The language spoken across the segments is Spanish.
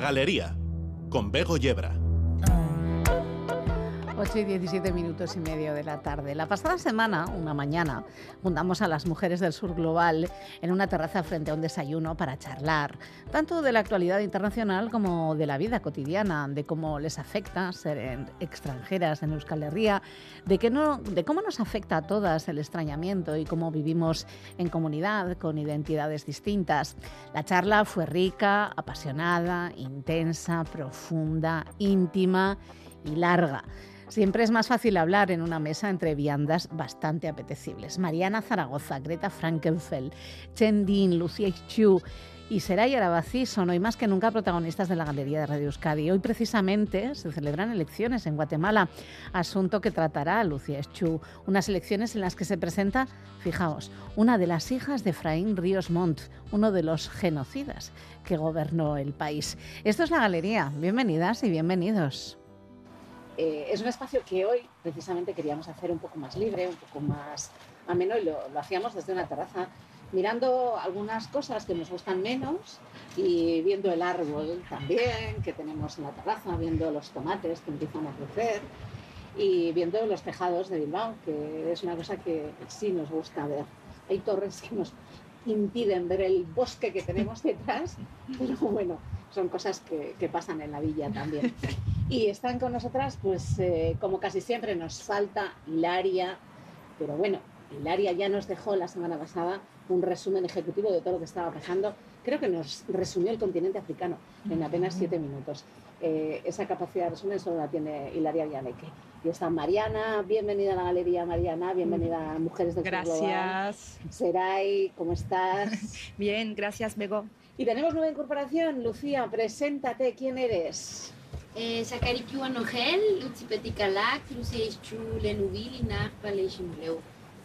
Galería, con Bego Yebra. 8 y 17 minutos y medio de la tarde. La pasada semana, una mañana, juntamos a las mujeres del sur global en una terraza frente a un desayuno para charlar, tanto de la actualidad internacional como de la vida cotidiana, de cómo les afecta ser extranjeras en Euskal Herria, de, que no, de cómo nos afecta a todas el extrañamiento y cómo vivimos en comunidad con identidades distintas. La charla fue rica, apasionada, intensa, profunda, íntima y larga. Siempre es más fácil hablar en una mesa entre viandas bastante apetecibles. Mariana Zaragoza, Greta Frankenfeld, Chen Din, Lucía Chu y Seray Arabací son hoy más que nunca protagonistas de la Galería de Radio Euskadi. Hoy precisamente se celebran elecciones en Guatemala, asunto que tratará Lucía Chu. Unas elecciones en las que se presenta, fijaos, una de las hijas de Efraín Ríos Montt, uno de los genocidas que gobernó el país. Esto es la Galería. Bienvenidas y bienvenidos. Eh, es un espacio que hoy precisamente queríamos hacer un poco más libre, un poco más ameno y lo, hacíamos desde una terraza, mirando algunas cosas que nos gustan menos y viendo el árbol también que tenemos en la terraza, viendo los tomates que empiezan a crecer y viendo los tejados de Bilbao, que es una cosa que sí nos gusta ver. Hay torres que nos impiden ver el bosque que tenemos detrás, pero bueno, son cosas que, que pasan en la villa también. Y están con nosotras, pues eh, como casi siempre nos falta Hilaria, pero bueno, Hilaria ya nos dejó la semana pasada un resumen ejecutivo de todo lo que estaba pasando. Creo que nos resumió el continente africano en apenas siete minutos. Eh, esa capacidad de resumen solo la tiene Hilaria Villaneque. Y está Mariana, bienvenida a la galería Mariana, bienvenida a Mujeres del Gracias. Seray, ¿cómo estás? Bien, gracias, Bego. Y tenemos nueva incorporación. Lucía, preséntate, ¿quién eres? Eh, Sakari Kiwanogel, Utsipetikalak, Lucichu Lenubil y Nachpaleshimleu.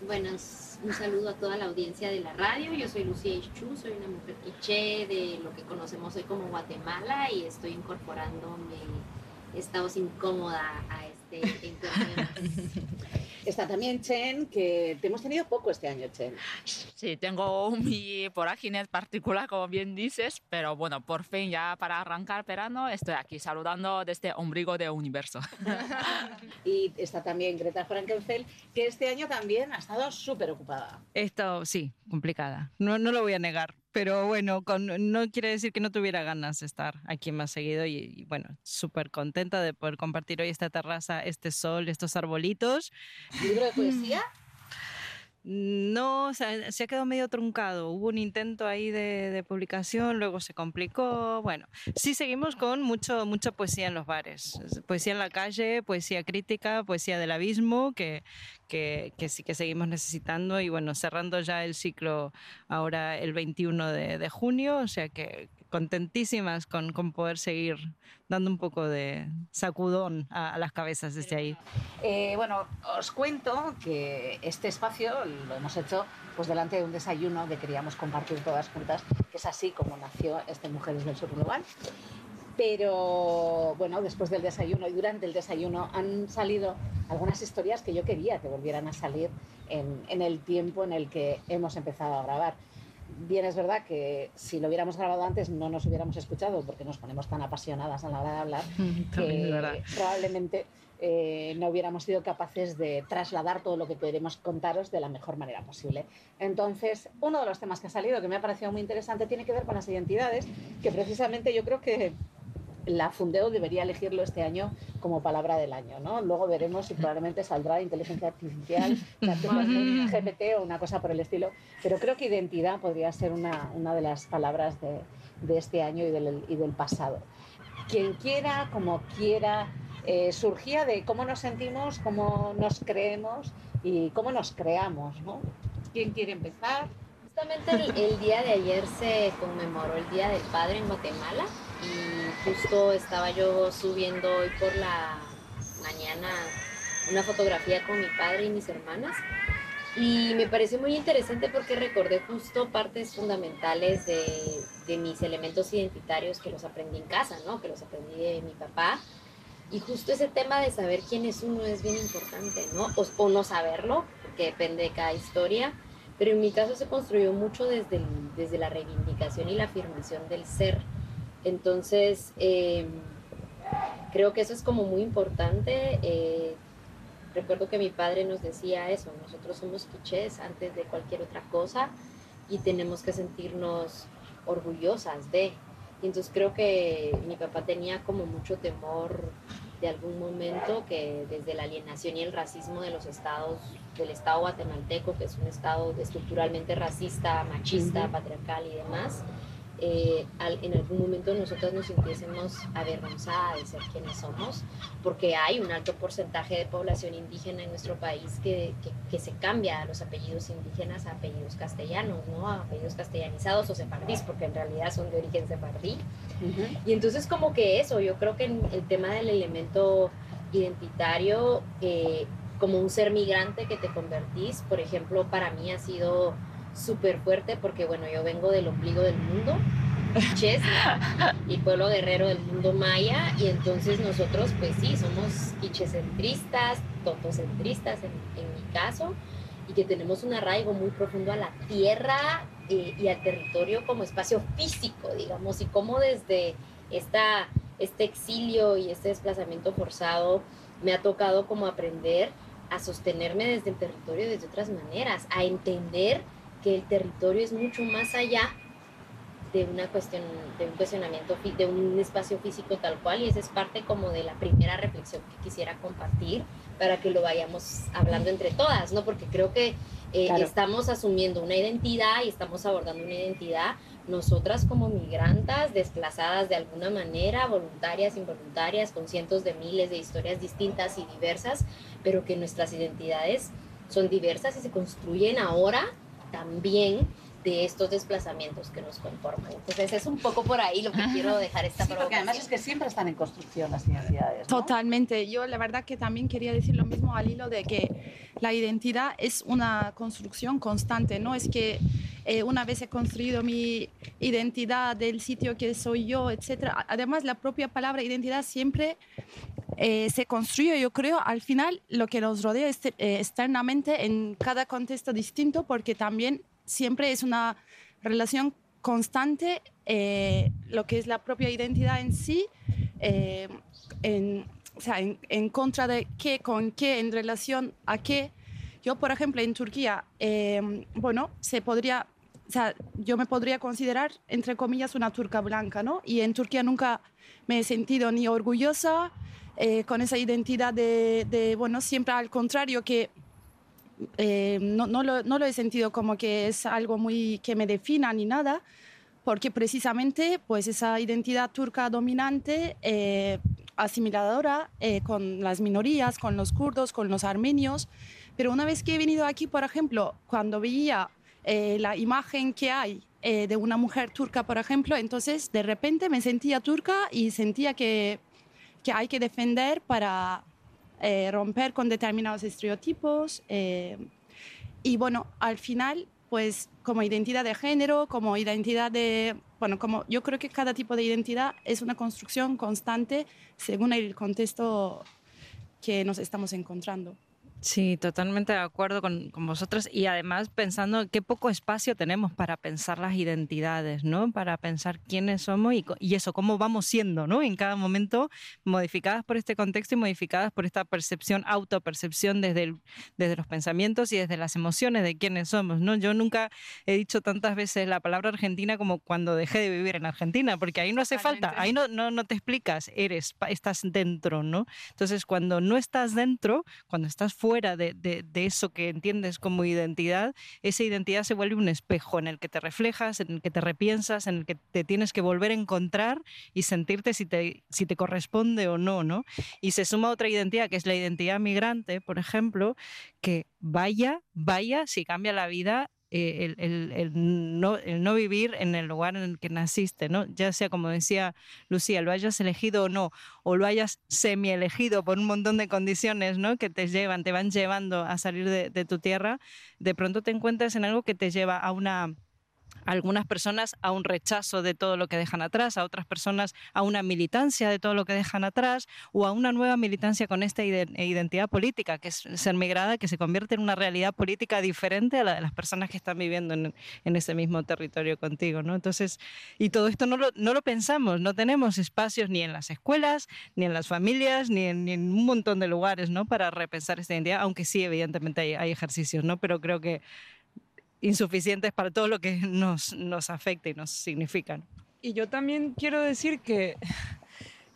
Buenas, un saludo a toda la audiencia de la radio. Yo soy Lucía Ichu, soy una mujer quiché de lo que conocemos hoy como Guatemala y estoy incorporándome, he estado incómoda a este encuentro. Está también Chen, que te hemos tenido poco este año, Chen. Sí, tengo mi vorágine particular, como bien dices, pero bueno, por fin ya para arrancar verano estoy aquí saludando desde ombligo de universo. y está también Greta Frankenfeld, que este año también ha estado súper ocupada. Esto sí, complicada, no, no lo voy a negar pero bueno, con, no quiere decir que no tuviera ganas de estar aquí más seguido y, bueno, súper contenta de poder compartir hoy esta terraza, este sol, estos arbolitos. ¿Libro de poesía? No, o sea, se quedado medio truncado. Hubo un intento ahí de, publicación, luego se complicó. Bueno, sí seguimos con mucho, mucha poesía en los bares. Poesía en la calle, poesía crítica, poesía del abismo, que, que, sí que seguimos necesitando. Y bueno, cerrando ya el ciclo ahora el 21 de, de junio, o sea que contentísimas con, con, poder seguir dando un poco de sacudón a, las cabezas desde ahí. Eh, bueno, os cuento que este espacio lo hemos hecho pues delante de un desayuno que queríamos compartir todas juntas, que es así como nació este Mujeres del Sur Global. Pero bueno, después del desayuno y durante el desayuno han salido algunas historias que yo quería que volvieran a salir en, en el tiempo en el que hemos empezado a grabar bien es verdad que si lo hubiéramos grabado antes no nos hubiéramos escuchado porque nos ponemos tan apasionadas a la hora de hablar que probablemente eh, no hubiéramos sido capaces de trasladar todo lo que queremos contaros de la mejor manera posible. Entonces, uno de los temas que ha salido que me ha parecido muy interesante tiene que ver con las identidades, que precisamente yo creo que la Fundeo debería elegirlo este año como palabra del año, ¿no? Luego veremos si probablemente saldrá inteligencia artificial, GPT o una cosa por el estilo, pero creo que identidad podría ser una, una de las palabras de, de este año y del, y del, pasado. Quien quiera, como quiera, eh, surgía de cómo nos sentimos, cómo nos creemos y cómo nos creamos, ¿no? ¿Quién quiere empezar? Justamente el, día de ayer se conmemoró el Día del Padre en Guatemala y justo estaba yo subiendo hoy por la mañana una fotografía con mi padre y mis hermanas y me pareció muy interesante porque recordé justo partes fundamentales de, de, mis elementos identitarios que los aprendí en casa, ¿no? Que los aprendí de mi papá. Y justo ese tema de saber quién es uno es bien importante, ¿no? O no saberlo, porque depende de cada historia. Pero en mi caso se construyó mucho desde, desde la reivindicación y la afirmación del ser Entonces, em, creo que eso es como muy importante. Eh, recuerdo que mi padre nos decía eso, nosotros somos quichés antes de cualquier otra cosa y tenemos que sentirnos orgullosas de. Y entonces creo que mi papá tenía como mucho temor de algún momento que desde la alienación y el racismo de los estados, del estado guatemalteco, que es un estado estructuralmente racista, machista, patriarcal y demás, eh, en algún momento nosotros nos sintiésemos avergonzadas de ser quienes somos, porque hay un alto porcentaje de población indígena en nuestro país que, que, se cambia a los apellidos indígenas a apellidos castellanos, ¿no? a apellidos castellanizados o sefardís, porque en realidad son de origen sefardí. Y entonces como que eso, yo creo que el tema del elemento identitario, eh, como un ser migrante que te convertís, por ejemplo, para mí ha sido súper fuerte porque, bueno, yo vengo del ombligo del mundo, y pueblo guerrero del mundo maya, y entonces nosotros, pues sí, somos quichecentristas, totocentristas en, en mi caso, y que tenemos un arraigo muy profundo a la tierra eh, y al territorio como espacio físico, digamos, y cómo desde esta, este exilio y este desplazamiento forzado me ha tocado como aprender a sostenerme desde el territorio desde otras maneras, a entender que el territorio es mucho más allá de una cuestión, de un cuestionamiento, de un espacio físico tal cual, y esa es parte como de la primera reflexión que quisiera compartir para que lo vayamos hablando entre todas, ¿no? Porque creo que eh, estamos asumiendo una identidad y estamos abordando una identidad nosotras como migrantas, desplazadas de alguna manera, voluntarias, involuntarias, con cientos de miles de historias distintas y diversas, pero que nuestras identidades son diversas y se construyen ahora también de estos desplazamientos que nos conforman. Entonces es un poco por ahí lo que quiero dejar esta sí, Porque además es que siempre están en construcción las identidades. Totalmente. Yo la verdad que también quería decir lo mismo al hilo de que la identidad es una construcción constante, no es que eh, una vez he construido mi identidad del sitio que soy yo, etcétera. Además la propia palabra identidad siempre eh, se construye, yo creo, al final lo que nos rodea eh, externamente en cada contexto distinto, porque también siempre es una relación constante, eh, lo que es la propia identidad en sí, en, o sea, en, contra de qué, con qué, en relación a qué. Yo, por ejemplo, en Turquía, bueno, se podría, o sea, yo me podría considerar, entre comillas, una turca blanca, ¿no? Y en Turquía nunca me he sentido ni orgullosa, eh, con esa identidad de, bueno, siempre al contrario, que eh, no, no, lo, he sentido como que es algo muy que me defina ni nada, porque precisamente pues esa identidad turca dominante, eh, asimiladora con las minorías, con los kurdos, con los armenios, pero una vez que he venido aquí, por ejemplo, cuando veía la imagen que hay de una mujer turca, por ejemplo, entonces de repente me sentía turca y sentía que que hay que defender para eh, romper con determinados estereotipos. Eh, y bueno, al final, pues como identidad de género, como identidad de, bueno, como yo creo que cada tipo de identidad es una construcción constante según el contexto que nos estamos encontrando. Sí, totalmente de acuerdo con, con, vosotros y además pensando qué poco espacio tenemos para pensar las identidades, ¿no? Para pensar quiénes somos y, y, eso, cómo vamos siendo, ¿no? En cada momento, modificadas por este contexto y modificadas por esta percepción, autopercepción desde, desde los pensamientos y desde las emociones de quiénes somos, ¿no? Yo nunca he dicho tantas veces la palabra Argentina como cuando dejé de vivir en Argentina, porque ahí no hace falta, ahí no, no, no te explicas, eres, estás dentro, ¿no? Entonces, cuando no estás dentro, cuando estás fuera, de, eso que entiendes como identidad, esa identidad se vuelve un espejo en el que te reflejas, en el que te repiensas, en el que te tienes que volver a encontrar y sentirte si te, si te corresponde o no, ¿no? Y se suma otra identidad, que es la identidad migrante, por ejemplo, que vaya, vaya, si cambia la vida eh, el, no, no, vivir en el lugar en el que naciste, ¿no? Ya sea, como decía Lucía, lo hayas elegido o no, o lo hayas semi-elegido por un montón de condiciones, ¿no? Que te llevan, te van llevando a salir de, tu tierra, de pronto te encuentras en algo que te lleva a una algunas personas a un rechazo de todo lo que dejan atrás, a otras personas a una militancia de todo lo que dejan atrás o a una nueva militancia con esta identidad política, que es ser migrada, que se convierte en una realidad política diferente a la de las personas que están viviendo en, ese mismo territorio contigo. ¿no? Entonces, y todo esto no lo, no lo pensamos, no tenemos espacios ni en las escuelas, ni en las familias, ni en, un montón de lugares ¿no? para repensar esta identidad, aunque sí, evidentemente hay, hay ejercicios, ¿no? pero creo que insuficientes para todo lo que nos, nos afecta y nos significan. Y yo también quiero decir que,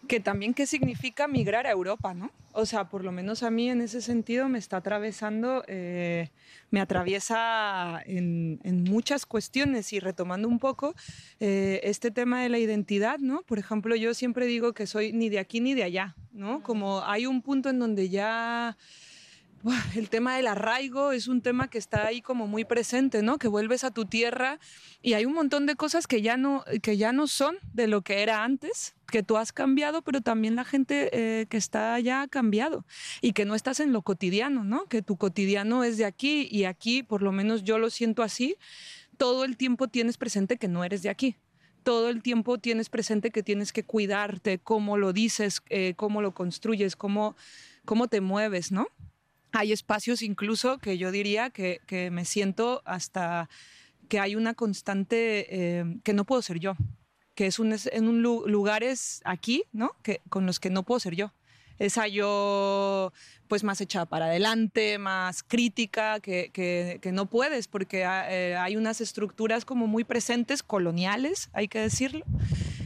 que también qué significa migrar a Europa, ¿no? O sea, por lo menos a mí en ese sentido me está atravesando, eh, me atraviesa en, en, muchas cuestiones y retomando un poco eh, este tema de la identidad, ¿no? Por ejemplo, yo siempre digo que soy ni de aquí ni de allá, ¿no? Como hay un punto en donde ya el tema del arraigo es un tema que está ahí como muy presente, ¿no? Que vuelves a tu tierra y hay un montón de cosas que ya no, que ya no son de lo que era antes, que tú has cambiado, pero también la gente eh, que está allá ha cambiado y que no estás en lo cotidiano, ¿no? Que tu cotidiano es de aquí y aquí, por lo menos yo lo siento así, todo el tiempo tienes presente que no eres de aquí todo el tiempo tienes presente que tienes que cuidarte, cómo lo dices, eh, cómo lo construyes, cómo, cómo te mueves, ¿no? Hay espacios incluso que yo diría que, me siento hasta que hay una constante eh, que no puedo ser yo, que es un, en un lugares aquí, ¿no? Que, con los que no puedo ser yo. Esa yo pues más echada para adelante, más crítica, que, que, no puedes, porque eh, hay unas estructuras como muy presentes, coloniales, hay que decirlo,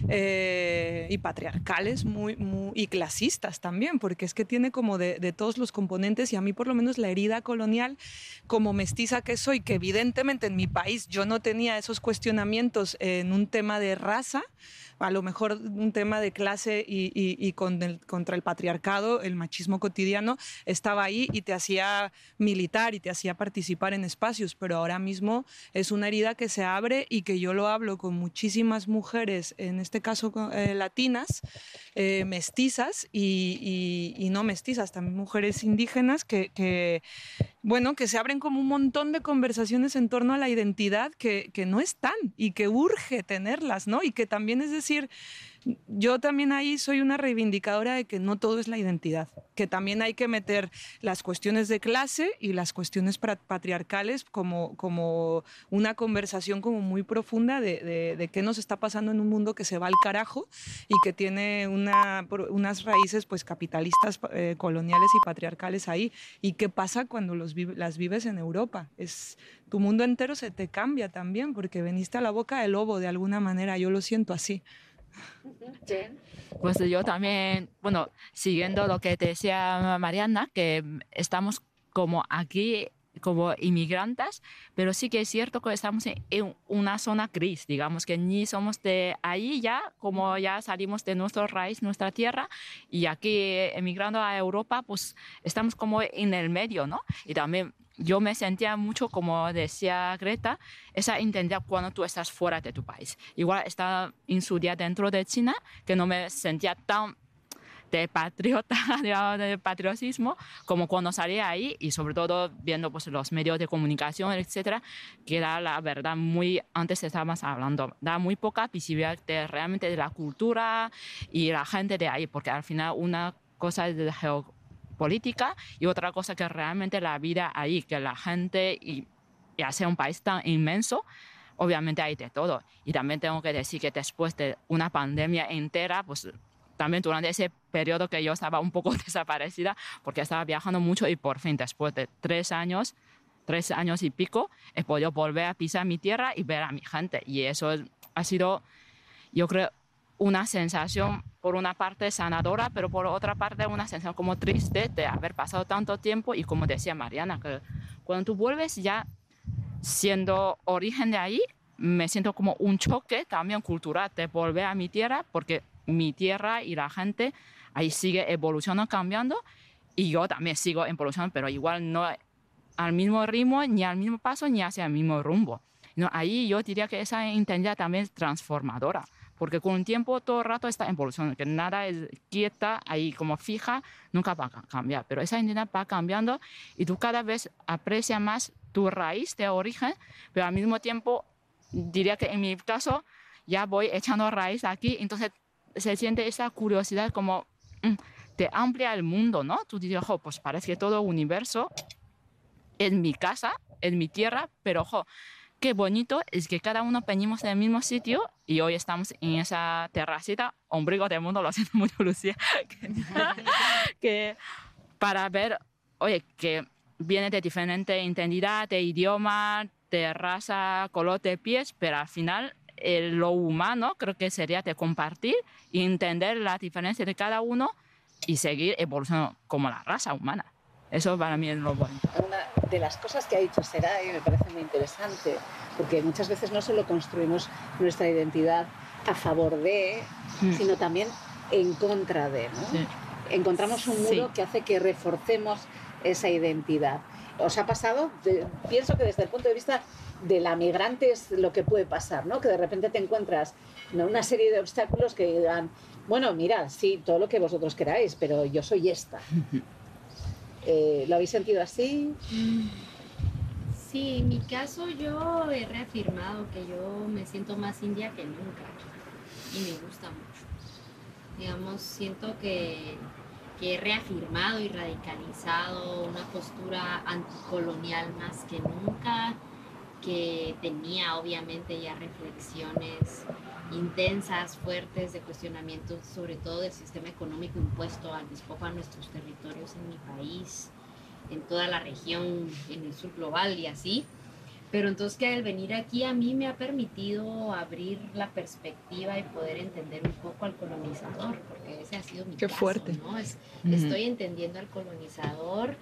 eh, y patriarcales muy, muy, y clasistas también, porque es que tiene como de, de, todos los componentes y a mí por lo menos la herida colonial, como mestiza que soy, que evidentemente en mi país yo no tenía esos cuestionamientos en un tema de raza, a lo mejor un tema de clase y, contra el patriarcado, el machismo cotidiano, estaba ahí y te hacía militar y te hacía participar en espacios, pero ahora mismo es una herida que se abre y que yo lo hablo con muchísimas mujeres, en este caso eh, latinas, eh, mestizas y, no mestizas, también mujeres indígenas que, que, bueno, que se abren como un montón de conversaciones en torno a la identidad que, que no están y que urge tenerlas, ¿no? Y que también es decir, acontecer. Yo también ahí soy una reivindicadora de que no todo es la identidad, que también hay que meter las cuestiones de clase y las cuestiones patriarcales como, como una conversación como muy profunda de, de, qué nos está pasando en un mundo que se va al carajo y que tiene una, unas raíces pues capitalistas, eh, coloniales y patriarcales ahí. ¿Y qué pasa cuando los las vives en Europa? Es, tu mundo entero se te cambia también porque veniste a la boca del lobo de alguna manera, yo lo siento así. Pues yo también, bueno, siguiendo lo que te decía Mariana, que estamos como aquí como inmigrantes, pero sí que es cierto que estamos en una zona gris, digamos que ni somos de ahí ya, como ya salimos de nuestro raíz, nuestra tierra, y aquí emigrando a Europa, pues estamos como en el medio, ¿no? Y también yo me sentía mucho, como decía Greta, esa intensidad cuando tú estás fuera de tu país. Igual estaba en su día dentro de China, que no me sentía tan de patriota, de patriotismo, como cuando salía ahí y sobre todo viendo pues, los medios de comunicación, etcétera, que da la verdad muy, antes estábamos hablando, da muy poca visibilidad de, realmente de la cultura y la gente de ahí, porque al final una cosa es de política y otra cosa que realmente la vida ahí, que la gente y, y hace un país tan inmenso, obviamente hay de todo. Y también tengo que decir que después de una pandemia entera, pues también durante ese periodo que yo estaba un poco desaparecida, porque estaba viajando mucho y por fin después de tres años, tres años y pico, he podido volver a pisar mi tierra y ver a mi gente. Y eso ha sido, yo creo, una sensación por una parte sanadora, pero por otra parte una sensación como triste de haber pasado tanto tiempo y como decía Mariana, que cuando tú vuelves ya siendo origen de ahí, me siento como un choque también cultural de volver a mi tierra, porque mi tierra y la gente ahí sigue evolucionando, cambiando, y yo también sigo evolucionando, pero igual no al mismo ritmo, ni al mismo paso, ni hacia el mismo rumbo. No, ahí yo diría que esa intensidad también es transformadora porque con el tiempo todo el rato está evolucionando, que nada es quieta, ahí como fija, nunca va a cambiar, pero esa identidad va cambiando y tú cada vez aprecias más tu raíz de origen, pero al mismo tiempo diría que en mi caso ya voy echando raíz aquí, entonces se siente esa curiosidad como mm, te amplia el mundo, ¿no? Tú dices, ojo, pues parece que todo universo en mi casa, en mi tierra, pero ojo, qué bonito es que cada uno venimos del mismo sitio y hoy estamos en esa terracita, ombligo del mundo, lo siento mucho, Lucía, que, para ver, oye, que viene de diferente identidad, de idioma, de raza, color de pies, pero al final eh, lo humano creo que sería de compartir y entender la diferencia de cada uno y seguir evolucionando como la raza humana. Eso para mí es lo bueno. Una de las cosas que ha dicho Seray me parece muy interesante, porque muchas veces no solo construimos nuestra identidad a favor de, Mm. sino también en contra de. ¿no? Sí. Encontramos un muro Sí. que hace que reforcemos esa identidad. ¿Os ha pasado? De- pienso que desde el punto de vista de la migrante es lo que puede pasar, ¿no? Que de repente te encuentras ¿no? una serie de obstáculos que digan, bueno, mira, sí, todo lo que vosotros queráis, pero yo soy esta. Eh, ¿Lo habéis sentido así? Sí, en mi caso yo he reafirmado que yo me siento más india que nunca y me gusta mucho. Digamos, siento que, que he reafirmado y radicalizado una postura anticolonial más que nunca, que tenía obviamente ya reflexiones intensas, fuertes de cuestionamiento sobre todo del sistema económico impuesto al despojo a nuestros territorios en mi país en toda la región, en el sur global y así. Pero entonces que al venir aquí a mí me ha permitido abrir la perspectiva y poder entender un poco al colonizador, porque ese ha sido mi Qué caso, fuerte. ¿no? Es- Ujú. Estoy entendiendo al colonizador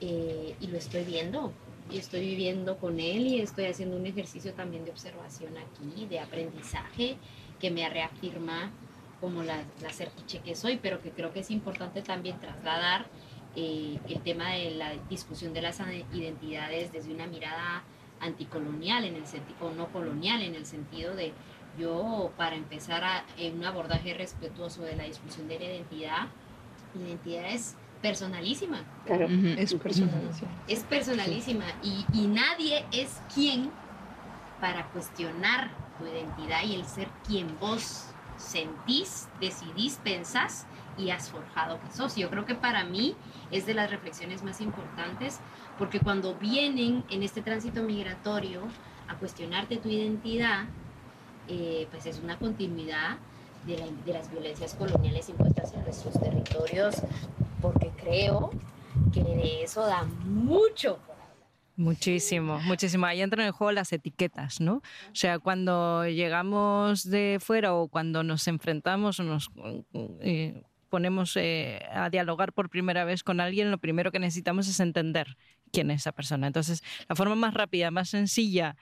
eh, y lo estoy viendo. Y estoy viviendo con él y estoy haciendo un ejercicio también de observación aquí, de aprendizaje, que me reafirma como la, la que soy, pero que creo que es importante también trasladar eh, el tema de la discusión de las identidades desde una mirada anticolonial en el sentido o no colonial en el sentido de yo para empezar a un abordaje respetuoso de la discusión de la identidad la identidad es personalísima Claro. Es personal. sí. es personalísima y, y nadie es quien para cuestionar tu identidad y el ser quien vos sentís, decidís, pensás y has forjado que sos. Yo creo que para mí es de las reflexiones más importantes porque cuando vienen en este tránsito migratorio a cuestionarte tu identidad, eh, pues es una continuidad de, la- de las violencias coloniales impuestas en nuestros territorios porque creo que de eso da mucho. Muchísimo, muchísimo. Ahí entran en juego las etiquetas, ¿no? O sea, cuando llegamos de fuera o cuando nos enfrentamos o nos eh, ponemos eh, a dialogar por primera vez con alguien, lo primero que necesitamos es entender quién es esa persona. Entonces, la forma más rápida, más sencilla,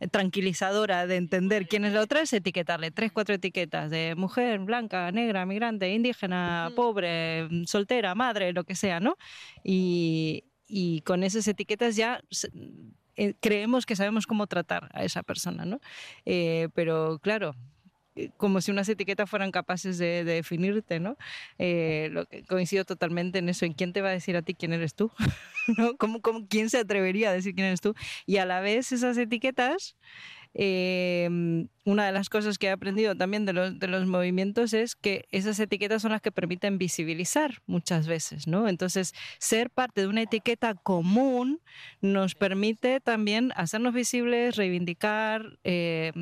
eh, tranquilizadora de entender quién es la otra es etiquetarle tres, cuatro etiquetas de mujer, blanca, negra, migrante, indígena, pobre, soltera, madre, lo que sea, ¿no? Y, y con esas etiquetas ya eh, creemos que sabemos cómo tratar a esa persona, ¿no? Eh, pero claro, como si unas etiquetas fueran capaces de, de definirte, ¿no? Eh, lo que coincido totalmente en eso. ¿En quién te va a decir a ti quién eres tú? ¿No? ¿Cómo, quién se atrevería a decir quién eres tú? Y a la vez esas etiquetas, eh, una de las cosas que he aprendido también de los, movimientos es que esas etiquetas son las que permiten visibilizar muchas veces, ¿no? Entonces, ser parte de una etiqueta común nos permite también hacernos visibles, reivindicar eh,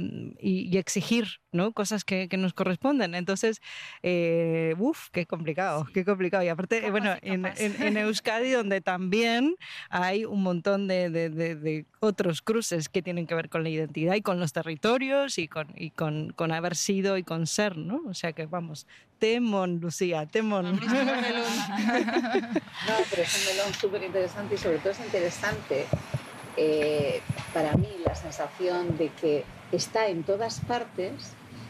y, y exigir, ¿no? Cosas que, que nos corresponden. Entonces, eh, uff, qué complicado, qué complicado. Y aparte, eh, bueno, en, en- en Euskadi, donde también hay un montón de, de- de- de otros cruces que tienen que ver con la identidad y con los territorios y con, y con, con haber sido y con ser, ¿no? O sea que vamos, temón, Lucía, temón. No, pero es un melón súper interesante y sobre todo es interesante eh, para mí la sensación de que está en todas partes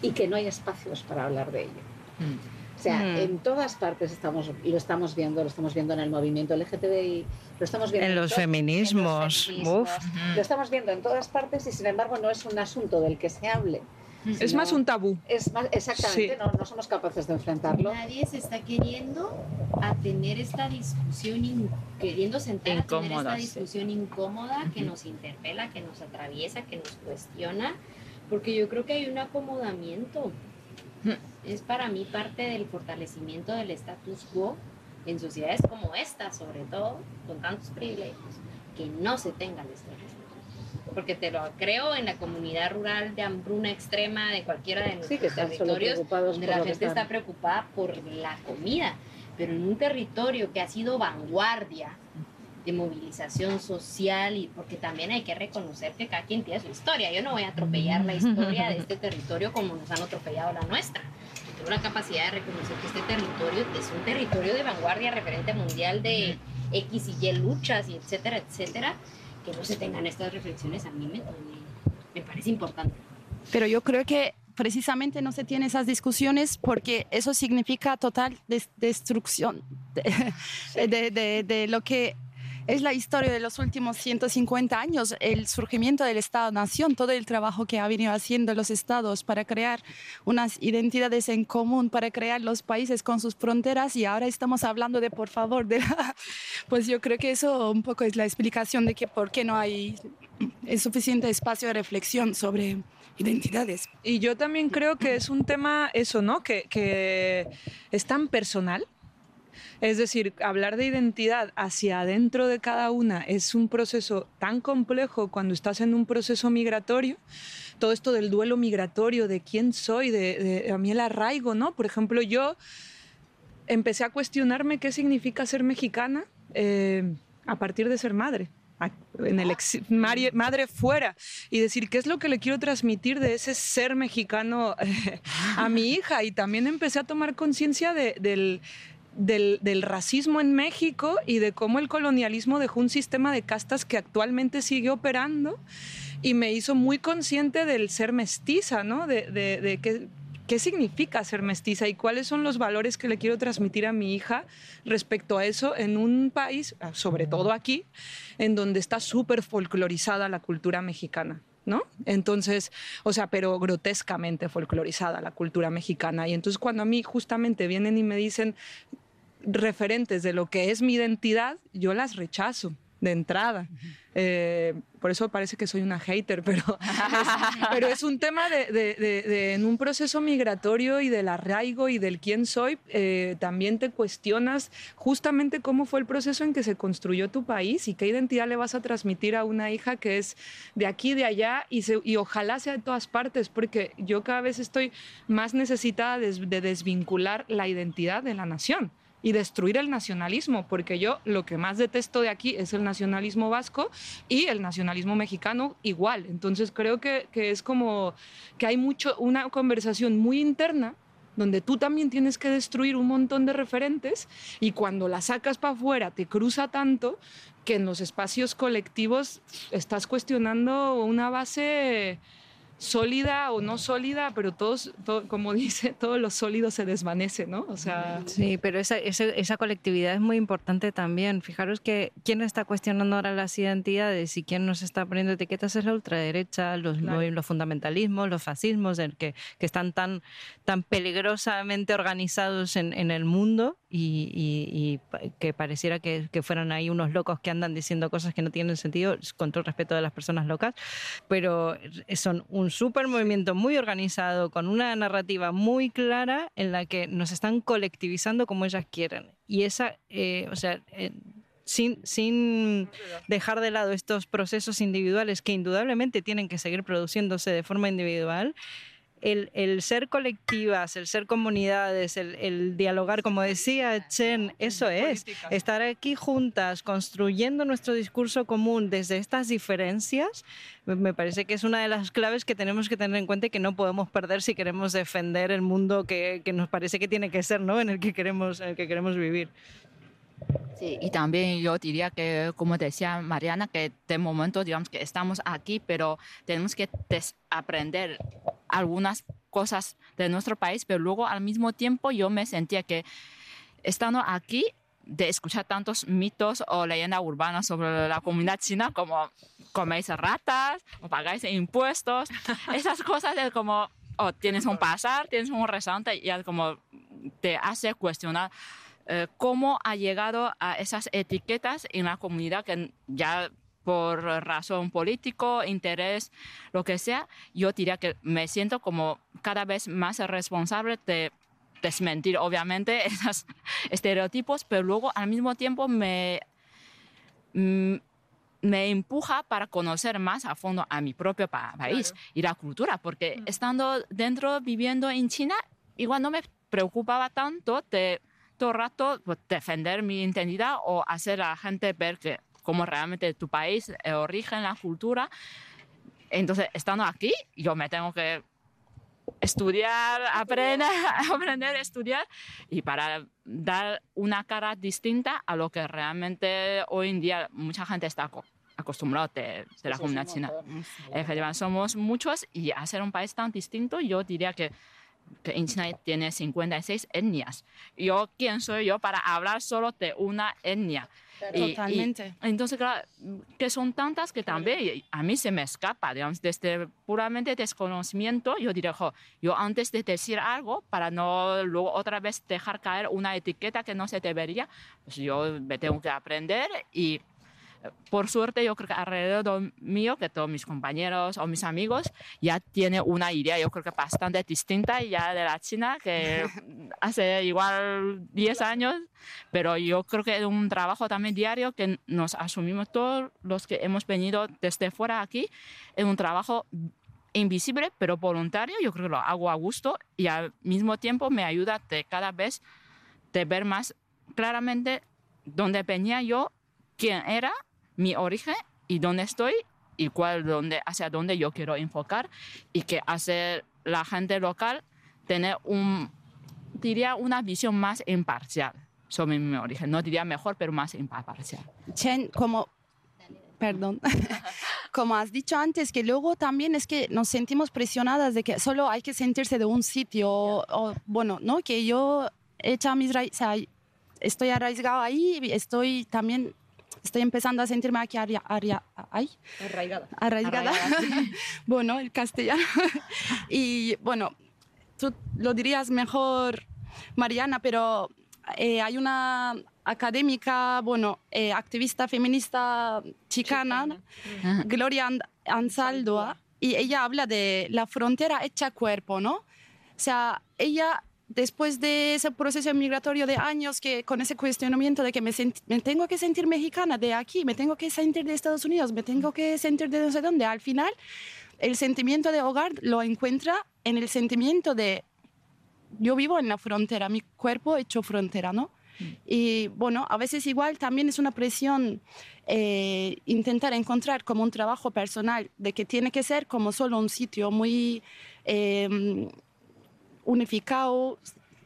y que no hay espacios para hablar de ello. Mm. O sea, Mm. en todas partes estamos, lo estamos viendo, lo estamos viendo en el movimiento LGTBI, lo estamos viendo En los to- feminismos, en los feminismos, uf. lo estamos viendo en todas partes y sin embargo no es un asunto del que se hable. Es sino- más un tabú. Es más, exactamente, Sí. no, no somos capaces de enfrentarlo. Nadie se está queriendo a tener esta discusión, in- queriendo sentar a tener Incómoda, esta sí. discusión incómoda que nos interpela, que nos atraviesa, que nos cuestiona, Porque yo creo que hay un acomodamiento. Es para mí parte del fortalecimiento del status quo en sociedades como esta, sobre todo, con tantos privilegios, que no se tengan estos respetos. Porque te lo creo en la comunidad rural de hambruna extrema de cualquiera de nuestros territorios, donde la gente está preocupada por la comida, pero en un territorio que ha sido vanguardia de movilización social y porque también hay que reconocer que cada quien tiene su historia. Yo no voy a atropellar la historia de este territorio como nos han atropellado la nuestra. Tengo la capacidad de reconocer que este territorio es un territorio de vanguardia referente mundial de X y Y luchas y etcétera, etcétera. Que no se tengan estas reflexiones a mí me, me parece importante. Pero yo creo que precisamente no se tienen esas discusiones porque eso significa total des- destrucción de, de- de- de lo que es la historia de los últimos 150 años, el surgimiento del Estado-Nación, todo el trabajo que ha venido haciendo los estados para crear unas identidades en común, para crear los países con sus fronteras y ahora estamos hablando de, por favor, de la- pues yo creo que eso un poco es la explicación de que por qué no hay suficiente espacio de reflexión sobre identidades. Y yo también creo que es un tema, eso, ¿no? Que, que es tan personal. Es decir, hablar de identidad hacia adentro de cada una es un proceso tan complejo cuando estás en un proceso migratorio. Todo esto del duelo migratorio, de quién soy, de, de- a mí el arraigo, ¿no? Por ejemplo, yo empecé a cuestionarme qué significa ser mexicana eh, a partir de ser madre. En el mari- madre fuera y decir qué es lo que le quiero transmitir de ese ser mexicano eh, a mi hija. Y también empecé a tomar conciencia de- del, del, racismo en México y de cómo el colonialismo dejó un sistema de castas que actualmente sigue operando y me hizo muy consciente del ser mestiza, ¿no? De, de, de qué, qué significa ser mestiza y cuáles son los valores que le quiero transmitir a mi hija respecto a eso en un país, sobre todo aquí, en donde está súper folclorizada la cultura mexicana. ¿No? Entonces, o sea, pero grotescamente folclorizada la cultura mexicana. Y entonces cuando a mí justamente vienen y me dicen referentes de lo que es mi identidad, yo las rechazo de entrada. Eh, por eso parece que soy una hater, pero es, pero es un tema de, de- de- de- en un proceso migratorio y del arraigo y del quién soy, eh, también te cuestionas justamente cómo fue el proceso en que se construyó tu país y qué identidad le vas a transmitir a una hija que es de aquí, de allá y, se- y ojalá sea de todas partes, porque yo cada vez estoy más necesitada de, de desvincular la identidad de la nación y destruir el nacionalismo, porque yo lo que más detesto de aquí es el nacionalismo vasco y el nacionalismo mexicano igual. Entonces creo que, que es como que hay mucho, una conversación muy interna donde tú también tienes que destruir un montón de referentes y cuando la sacas para afuera te cruza tanto que en los espacios colectivos estás cuestionando una base sólida o no sólida, pero todos, todo- como dice, todo lo sólido se desvanece, ¿no? O sea, Sí, pero esa, esa, esa colectividad es muy importante también. Fijaros que quién está cuestionando ahora las identidades y quién nos está poniendo etiquetas es la ultraderecha, los, Claro. los fundamentalismos, los fascismos, el que, que están tan, tan peligrosamente organizados en, en el mundo y, y- y que pareciera que, que fueran ahí unos locos que andan diciendo cosas que no tienen sentido, con todo respeto de las personas locas, pero son un súper movimiento muy organizado, con una narrativa muy clara en la que nos están colectivizando como ellas quieren. Y esa, eh, o sea... eh, sin, sin dejar de lado estos procesos individuales que indudablemente tienen que seguir produciéndose de forma individual, el, el ser colectivas, el ser comunidades, el, el dialogar, como decía Chen, eso es, estar aquí juntas, construyendo nuestro discurso común desde estas diferencias, me- parece que es una de las claves que tenemos que tener en cuenta y que no podemos perder si queremos defender el mundo que, que nos parece que tiene que ser, ¿no? En el que queremos, en el que queremos vivir. Sí, y también yo diría que, como decía Mariana, que de momento, digamos que estamos aquí, pero tenemos que desaprender algunas cosas de nuestro país, pero luego al mismo tiempo yo me sentía que estando aquí, de escuchar tantos mitos o leyendas urbanas sobre la comunidad china, como coméis ratas o pagáis impuestos, esas cosas de como, oh, tienes un pasar, tienes un restaurante, y ya como te hace cuestionar eh, cómo ha llegado a esas etiquetas en la comunidad que ya por razón político, interés, lo que sea, yo diría que me siento como cada vez más responsable de desmentir, obviamente, esos estereotipos, pero luego al mismo tiempo me, mm, me empuja para conocer más a fondo a mi propio país y la cultura, porque Mm. estando dentro, viviendo en China, igual no me preocupaba tanto de todo el rato pues, defender mi identidad o hacer a la gente ver que cómo realmente tu país, el origen, la cultura. Entonces, estando aquí, yo me tengo que estudiar, aprender, aprender, estudiar y para dar una cara distinta a lo que realmente hoy en día mucha gente está aco- acostumbrada de, de la comunidad un china. Efectivamente, somos muchos y hacer un país tan distinto, yo diría que, que en China tiene 56 etnias. Yo, ¿quién soy yo para hablar solo de una etnia? Claro. Y- y Totalmente. entonces, claro, que son tantas que también a mí se me escapa, digamos, desde puramente desconocimiento, yo diría, jo, yo antes de decir algo, para no luego otra vez dejar caer una etiqueta que no se debería, pues yo me tengo que aprender y por suerte yo creo que alrededor mío, que todos mis compañeros o mis amigos ya tienen una idea, yo creo que bastante distinta ya de la China, que hace igual 10 años, pero yo creo que es un trabajo también diario que nos asumimos todos los que hemos venido desde fuera aquí, es un trabajo invisible pero voluntario, yo creo que lo hago a gusto y al mismo tiempo me ayuda de cada vez de ver más claramente dónde venía yo, quién era, mi origen y dónde estoy y cuál, dónde, hacia dónde yo quiero enfocar y que hace la gente local tener un, diría, una visión más imparcial sobre mi origen. No diría mejor, pero más imparcial. Chen, como, perdón, como has dicho antes, que luego también es que nos sentimos presionadas de que solo hay que sentirse de un sitio, o, bueno, ¿no? Que yo he hecho mis raíces, o sea, estoy arraigado ahí, estoy también, estoy empezando a sentirme aquí aria- aria- ay, Arraigada. arraigada. Arraigada, bueno, el castellano. y bueno, tú lo dirías mejor, Mariana, pero eh, hay una académica, bueno, eh, activista feminista chicana. Ajá. Gloria And- Anzaldúa, y ella habla de la frontera hecha cuerpo, ¿no? O sea, ella después de ese proceso migratorio de años que con ese cuestionamiento de que me, me tengo que sentir mexicana de aquí, me tengo que sentir de Estados Unidos, me tengo que sentir de no sé dónde, al final el sentimiento de hogar lo encuentra en el sentimiento de yo vivo en la frontera, mi cuerpo hecho frontera, ¿no? Y bueno, a veces igual también es una presión eh, intentar encontrar como un trabajo personal de que tiene que ser como solo un sitio muy eh, unificado.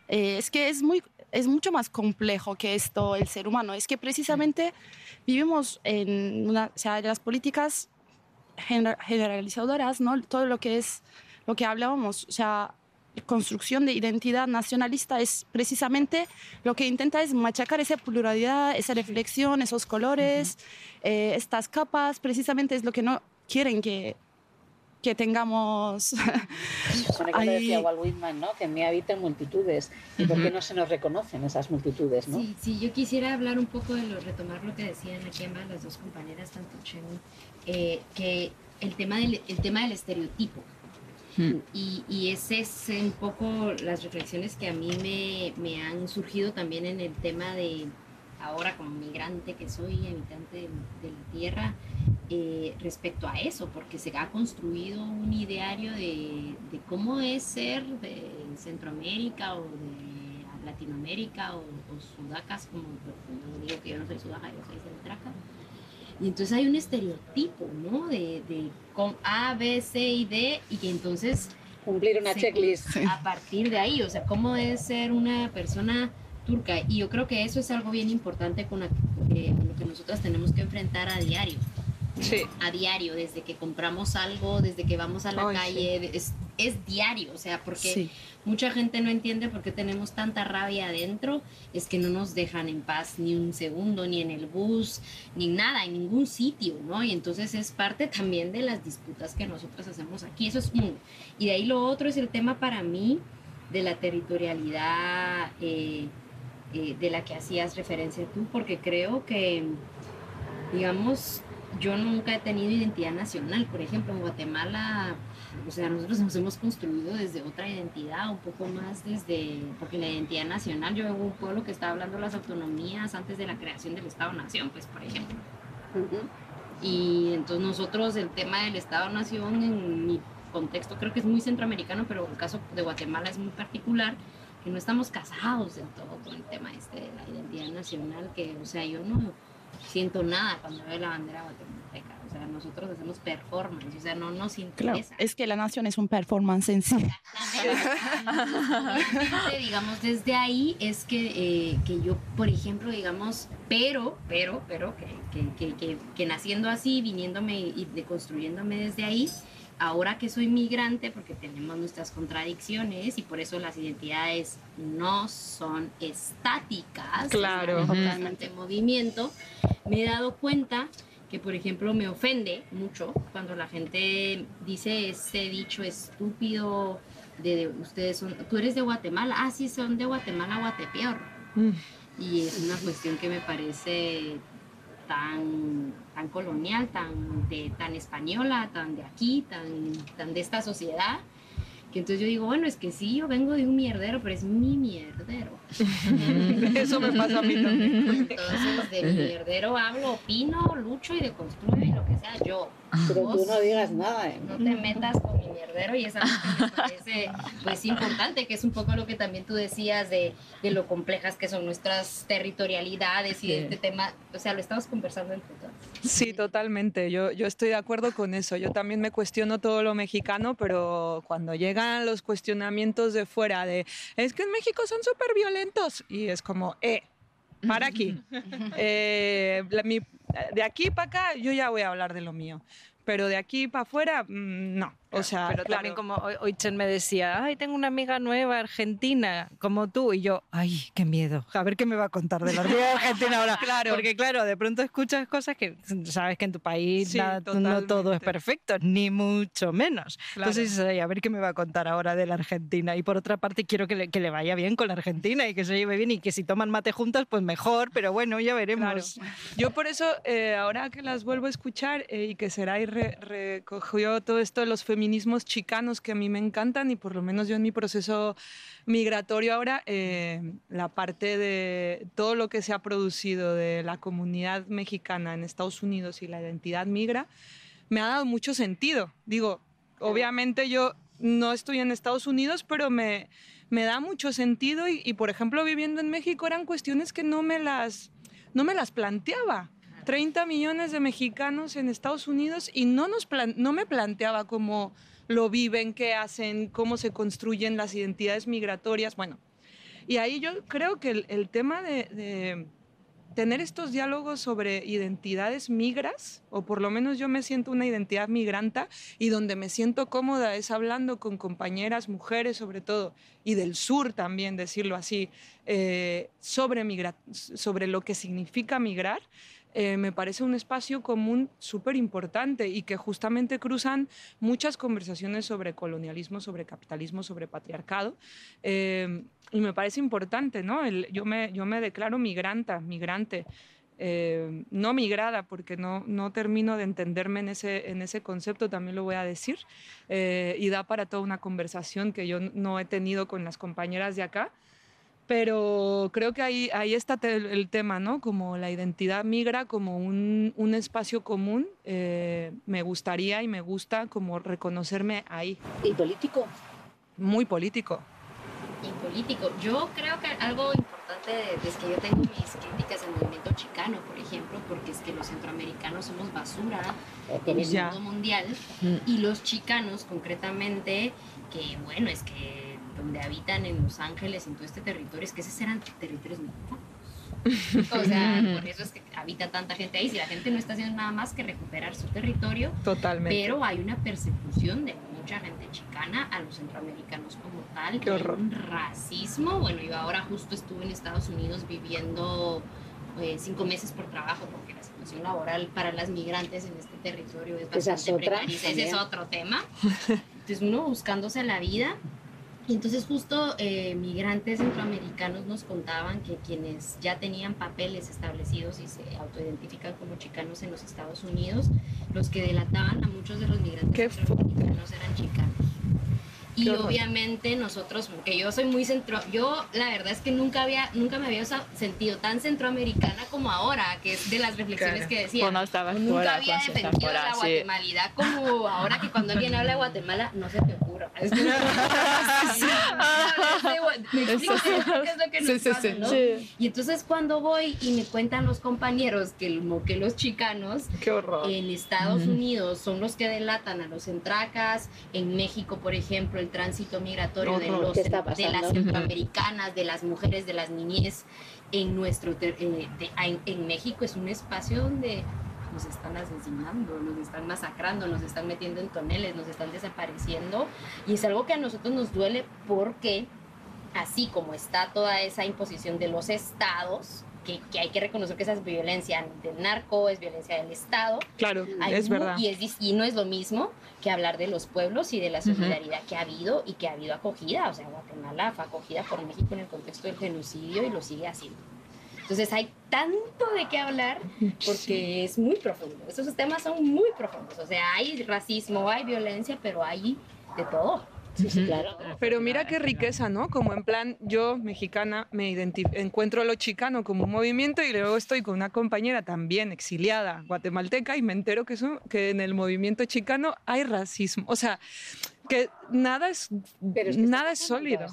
Eh, es que es, muy, es mucho más complejo que esto el ser humano. Es que precisamente vivimos en una, o sea, las políticas gener- generalizadoras, ¿no? Todo lo que es lo que hablábamos, o sea, construcción de identidad nacionalista es precisamente lo que intenta es machacar esa pluralidad, esa reflexión, esos colores, eh, estas capas, precisamente es lo que no quieren que, que tengamos. Bueno, que lo Ahí- decía Walt Whitman, ¿no? Que en mí habitan multitudes. ¿Y por qué no se nos reconocen esas multitudes, no? Sí, sí, yo quisiera hablar un poco de lo, retomar lo que decían aquí ambas las dos compañeras, tanto Chen, eh, que el tema del, el tema del estereotipo. Mm. Y, y ese es un poco las reflexiones que a mí me, me han surgido también en el tema de ahora como migrante que soy, habitante de, de la tierra, eh, respecto a eso, porque se ha construido un ideario de, de cómo es ser de Centroamérica o de Latinoamérica o, o sudacas, como no digo que yo no soy sudaca, yo soy centraca. Y entonces hay un estereotipo, ¿no? De, de con A, B, C y D, y que entonces Cumplir una checklist. a partir de ahí, o sea, cómo es ser una persona turca. Y yo creo que eso es algo bien importante con, la- eh, con lo que nosotras tenemos que enfrentar a diario. Sí. A diario, desde que compramos algo, desde que vamos a la Ay, calle, es, es diario, o sea, porque Sí. mucha gente no entiende por qué tenemos tanta rabia adentro, es que no nos dejan en paz ni un segundo, ni en el bus, ni nada, en ningún sitio, ¿no? Y entonces es parte también de las disputas que nosotros hacemos aquí, eso es uno. Y de ahí lo otro es el tema para mí de la territorialidad eh, eh, de la que hacías referencia tú, porque creo que, digamos, yo nunca he tenido identidad nacional. Por ejemplo, en Guatemala, o sea, nosotros nos hemos construido desde otra identidad, un poco más desde, porque la identidad nacional, yo vengo un pueblo que estaba hablando de las autonomías antes de la creación del Estado-Nación, pues, por ejemplo. Y entonces nosotros el tema del Estado-Nación en mi contexto creo que es muy centroamericano, pero el caso de Guatemala es muy particular, que no estamos casados del todo con el tema este de la identidad nacional, que, o sea, yo no siento nada cuando veo la bandera guatemalteca. O sea, nosotros hacemos performance, o sea, no nos interesa. es que la nación es un performance en sí. digamos, desde ahí es que, eh, que yo, por ejemplo, digamos, pero, pero, pero, que, que, que, que naciendo así, viniéndome y deconstruyéndome desde ahí, ahora que soy migrante, porque tenemos nuestras contradicciones y por eso las identidades no son estáticas, claro, totalmente en movimiento, me he dado cuenta que, por ejemplo, me ofende mucho cuando la gente dice ese dicho estúpido de, ustedes son, tú eres de Guatemala, ah, sí, son de Guatemala, Guatepeor. Mm. Y es una cuestión que me parece tan, tan colonial, tan, de, tan española, tan de aquí, tan, tan de esta sociedad, que entonces yo digo, bueno, es que sí, yo vengo de un mierdero, pero es mi mierdero. Eso me pasa a mí también. Entonces, de mi mierdero hablo, opino, lucho y deconstruyo y lo que sea yo. Pero tú no digas nada. ¿eh? No te metas con mi mierdero y es algo que me parece pues, importante, que es un poco lo que también tú decías de, de lo complejas que son nuestras territorialidades y este tema, o sea, lo estamos conversando entre todos. Sí, totalmente, yo, yo estoy de acuerdo con eso. Yo también me cuestiono todo lo mexicano, pero cuando llegan los cuestionamientos de fuera de, es que en México son súper violentos, y es como, eh, para aquí. Eh, de aquí para acá yo ya voy a hablar de lo mío pero de aquí para afuera, mm, no. O sea, pero también como hoy, Chen me decía, ay, tengo una amiga nueva argentina como tú, y yo, ay, qué miedo, a ver qué me va a contar de la amiga argentina ahora. claro. Porque claro, de pronto escuchas cosas que sabes que en tu país no todo es perfecto, ni mucho menos. Entonces, a ver qué me va a contar ahora de la Argentina. Y por otra parte, quiero que le, que le, vaya bien con la Argentina y que se lleve bien y que si toman mate juntas, pues mejor, pero bueno, ya veremos. Yo por eso, eh, ahora que las vuelvo a escuchar eh, y que será ir recogió todo esto de los feminismos chicanos que a mí me encantan y por lo menos yo en mi proceso migratorio ahora, eh, la parte de todo lo que se ha producido de la comunidad mexicana en Estados Unidos y la identidad migra, me ha dado mucho sentido. Digo, obviamente yo no estoy en Estados Unidos, pero me, me da mucho sentido y, y, por ejemplo, viviendo en México eran cuestiones que no me las, no me las planteaba. 30 millones de mexicanos en Estados Unidos y no, nos no me planteaba cómo lo viven, qué hacen, cómo se construyen las identidades migratorias. Bueno, y ahí yo creo que el, tema de, tener estos diálogos sobre identidades migras, o por lo menos yo me siento una identidad migranta, y donde me siento cómoda es hablando con compañeras, mujeres sobre todo, y del sur también, decirlo así, eh, sobre, sobre lo que significa migrar. Eh, me parece un espacio común súper importante y que justamente cruzan muchas conversaciones sobre colonialismo, sobre capitalismo, sobre patriarcado. Eh, y me parece importante, ¿no? yo, me, yo me declaro migranta, migrante. Eh, no migrada, porque no, no termino de entenderme en ese, en ese concepto, también lo voy a decir, y da para toda una conversación que yo no he tenido con las compañeras de acá, pero creo que ahí, ahí está el tema, ¿no? Como la identidad migra como un, un espacio común. Eh, me gustaría y me gusta como reconocerme ahí. ¿Y político? Muy político. Y político. Yo creo que algo importante es que yo tengo mis críticas al movimiento chicano, por ejemplo, porque es que los centroamericanos somos basura en el mundo mundial mm. y los chicanos concretamente, que bueno, es que donde habitan en Los Ángeles, en todo este territorio, es que esos eran territorios mexicanos. O sea, por eso es que habita tanta gente ahí. Si la gente no está haciendo nada más que recuperar su territorio. Totalmente. Pero hay una persecución de mucha gente chicana a los centroamericanos como tal. Qué horror. Un racismo. Bueno, yo ahora justo estuve en Estados Unidos viviendo eh, cinco meses por trabajo porque la situación laboral para las migrantes en este territorio es bastante precaria. Ese es otro tema. Entonces uno buscándose la vida Y entonces justo eh, migrantes centroamericanos nos contaban que quienes ya tenían papeles establecidos y se autoidentifican como chicanos en los Estados Unidos, los que delataban a muchos de los migrantes centroamericanos eran chicanos. Y obviamente nosotros, porque yo soy muy centro, yo la verdad es que nunca había, nunca me había sentido tan centroamericana como ahora, que es de las reflexiones que decía. nunca había defendido la guatemalidad como ahora que cuando alguien habla de Guatemala, no se te ocurra. Es que me explico qué es lo que nos pasa, ¿no? Y entonces cuando voy y me cuentan los compañeros que, que los chicanos en Estados Unidos son los que delatan a los entracas, en México, por ejemplo, el tránsito migratorio de, los, de las centroamericanas, de las mujeres, de las niñez en nuestro eh, en, México es un espacio donde nos están asesinando, nos están masacrando, nos están metiendo en toneles, nos están desapareciendo y es algo que a nosotros nos duele porque así como está toda esa imposición de los estados, que, hay que reconocer que esa es violencia del narco, es violencia del Estado. Claro, es verdad. Y, es, y no es lo mismo que hablar de los pueblos y de la solidaridad que ha habido y que ha habido acogida. O sea, Guatemala fue acogida por México en el contexto del genocidio y lo sigue haciendo. Entonces hay tanto de qué hablar porque es muy profundo. Esos temas son muy profundos. O sea, hay racismo, hay violencia, pero hay de todo. Sí, claro. Pero mira qué riqueza, ¿no? Como en plan, yo, mexicana, me encuentro a lo chicano como un movimiento y luego estoy con una compañera también exiliada guatemalteca y me entero que, que en el movimiento chicano hay racismo. O sea, que nada es, nada es sólido.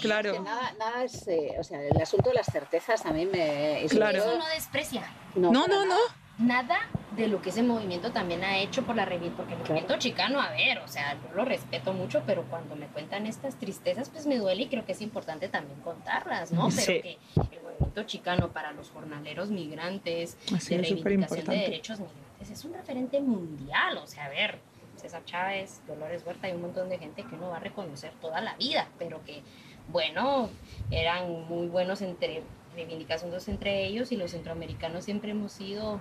Claro. nada, es, eh, o sea, el asunto de las certezas a mí me... Claro. Eso no desprecia. No, no, no nada de lo que ese movimiento también ha hecho por la revista, porque el movimiento chicano, a ver, o sea, yo lo respeto mucho, pero cuando me cuentan estas tristezas, pues me duele y creo que es importante también contarlas, ¿no? Pero que el movimiento chicano para los jornaleros migrantes, de reivindicación de derechos migrantes, es un referente mundial, o sea, a ver, César Chávez, Dolores Huerta, hay un montón de gente que uno va a reconocer toda la vida, pero que, bueno, eran muy buenos entre reivindicaciones entre ellos y los centroamericanos siempre hemos sido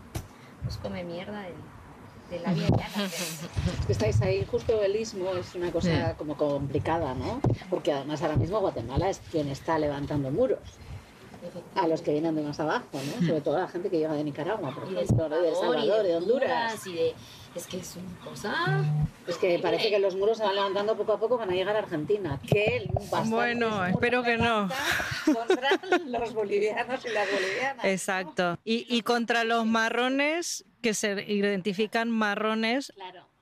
pues come mierda de, la vida Estáis ahí, justo el istmo es una cosa como complicada, ¿no? Porque además ahora mismo Guatemala es quien está levantando muros a los que vienen de más abajo, ¿no? Sobre todo a la gente que llega de Nicaragua, por ejemplo, de, El Salvador, de, Honduras. Y de, es que es una cosa... Es que parece que los muros se van levantando poco a poco, van a llegar a Argentina. Que bueno, espero que no. Contra los bolivianos y las bolivianas. Exacto. Y, y contra los marrones que se identifican marrones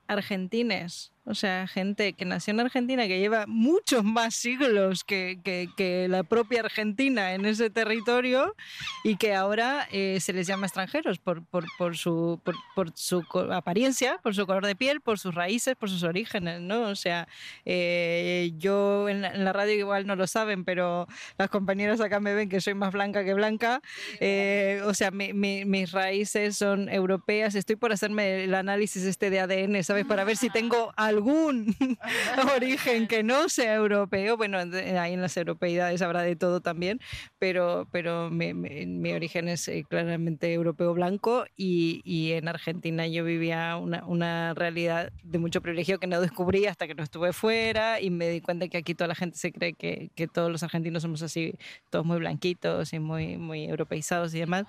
argentines. O sea, gente que nació en Argentina, que lleva muchos más siglos que, que, la propia Argentina en ese territorio y que ahora eh, se les llama extranjeros por, por, por su, por, su apariencia, por su color de piel, por sus raíces, por sus orígenes, ¿no? O sea, eh, yo en la, radio igual no lo saben, pero las compañeras acá me ven que soy más blanca que blanca. Eh, o sea, mis raíces son europeas. Estoy por hacerme el análisis este de ADN, ¿sabes? Para ver si tengo algún origen que no sea europeo, bueno, ahí en las europeidades habrá de todo también, pero, pero mi, mi, origen es eh, claramente europeo blanco y, y en Argentina yo vivía una, una, realidad de mucho privilegio que no descubrí hasta que no estuve fuera y me di cuenta que aquí toda la gente se cree que, que todos los argentinos somos así, todos muy blanquitos y muy, muy europeizados y demás.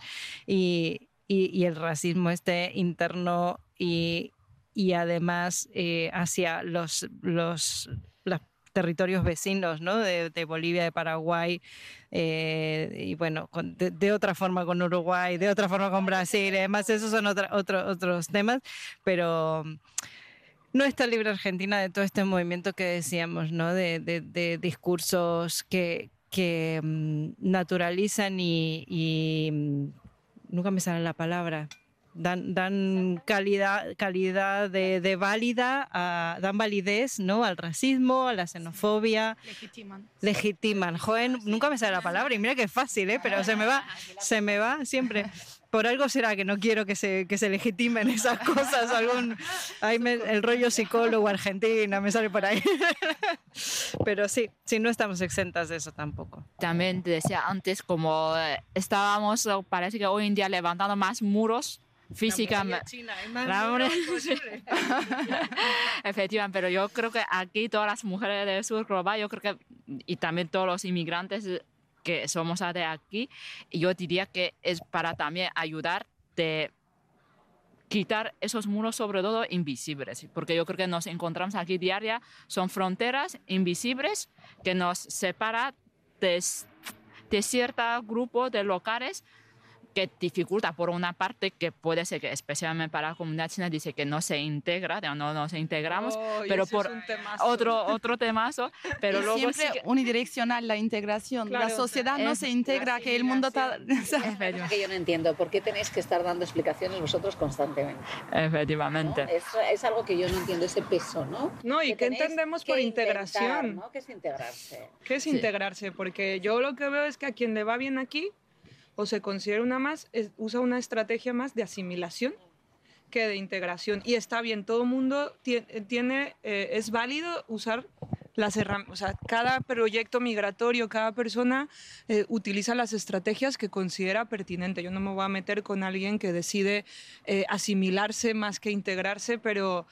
Y, y, y el racismo este interno y, y además eh, hacia los, los, territorios vecinos ¿no? de, Bolivia, de Paraguay, eh, y bueno, de, otra forma con Uruguay, de otra forma con Brasil, además esos son otros temas, pero no está libre Argentina de todo este movimiento que decíamos, ¿no? de, discursos que, que mm, naturalizan y, y mm, nunca me sale la palabra, dan, dan calidad, calidad de, de válida, dan validez ¿no? al racismo, a la xenofobia. Legitiman. Legitiman. Joven, nunca me sale la palabra y mira que es fácil, ¿eh? pero se me va, se me va siempre. Por algo será que no quiero que se, que se legitimen esas cosas. Algún, ahí el rollo psicólogo argentina me sale por ahí. Pero sí, sí, no estamos exentas de eso tampoco. También te decía antes, como eh, estábamos, parece que hoy en día levantando más muros físicamente. Efectivamente, pero yo creo que aquí todas las mujeres del sur global, yo creo que, y también todos los inmigrantes que somos de aquí, yo diría que es para también ayudar de quitar esos muros, sobre todo invisibles, porque yo creo que nos encontramos aquí diaria, son fronteras invisibles que nos separan de, de cierto grupo de locales que dificulta por una parte que puede ser que especialmente para la comunidad china dice que no se integra, no nos integramos, pero por otro otro temazo, pero es luego siempre unidireccional la integración, la sociedad no se integra, que el mundo está... que yo no entiendo, ¿por qué tenéis que estar dando explicaciones vosotros constantemente? Efectivamente. Es, es, algo que yo no entiendo, ese peso, ¿no? No, y qué entendemos por integración. ¿no? ¿Qué es integrarse? ¿Qué es integrarse? Porque yo lo que veo es que a quien le va bien aquí o se considera una más, usa una estrategia más de asimilación que de integración. Y está bien, todo mundo tiene, eh, es válido usar las herramientas, o sea, cada proyecto migratorio, cada persona eh, utiliza las estrategias que considera pertinente. Yo no me voy a meter con alguien que decide eh, asimilarse más que integrarse, pero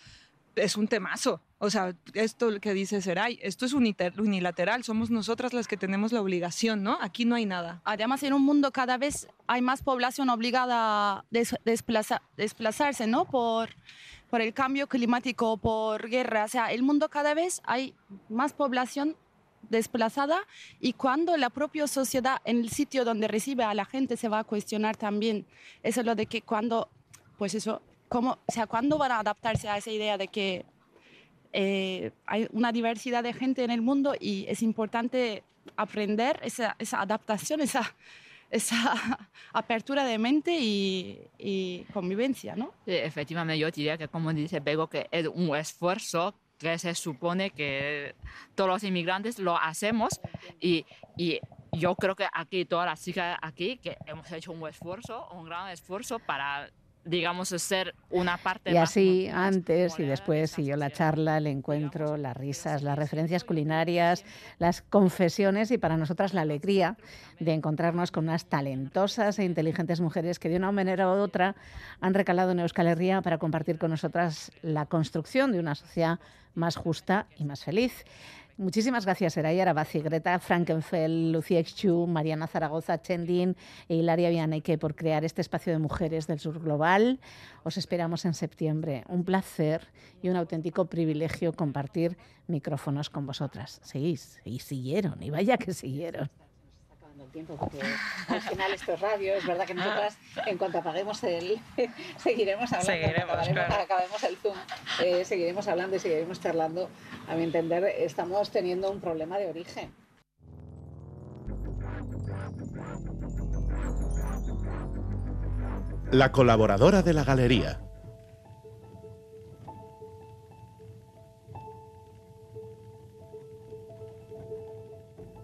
es un temazo. O sea, esto que dice Seray, esto es unilateral, somos nosotras las que tenemos la obligación, ¿no? Aquí no hay nada. Además, en un mundo cada vez hay más población obligada a desplazarse, ¿no? Por, por el cambio climático, por guerra. O sea, el mundo cada vez hay más población desplazada y cuando la propia sociedad en el sitio donde recibe a la gente se va a cuestionar también. Eso es lo de que cuando, pues eso, ¿cómo, o sea, ¿cuándo van a adaptarse a esa idea de que eh, hay una diversidad de gente en el mundo y es importante aprender esa, esa adaptación, esa, esa apertura de mente y, convivencia, ¿no? Sí, efectivamente, yo diría que, como dice Bego, que es un esfuerzo que se supone que todos los inmigrantes lo hacemos y, y yo creo que aquí, todas las chicas aquí, que hemos hecho un esfuerzo, un gran esfuerzo para digamos, ser una parte Y así, antes y después, siguió la charla, el encuentro, las risas, las referencias culinarias, las confesiones y para nosotras la alegría de encontrarnos con unas talentosas e inteligentes mujeres que de una manera u otra han recalado en Euskal Herria para compartir con nosotras la construcción de una sociedad más justa y más feliz. Muchísimas gracias, Eraya Arabazi, Greta Frankenfeld, Lucía Exchu, Mariana Zaragoza, Chendin e Hilaria Vianeque por crear este espacio de mujeres del sur global. Os esperamos en septiembre. Un placer y un auténtico privilegio compartir micrófonos con vosotras. Seguís, y siguieron, y vaya que siguieron tiempo, porque al final esto es radio, es verdad que nosotras en cuanto apaguemos el, seguiremos hablando, seguiremos, acabemos, el Zoom, eh, seguiremos hablando y seguiremos charlando. A mi entender, estamos teniendo un problema de origen. La colaboradora de la galería.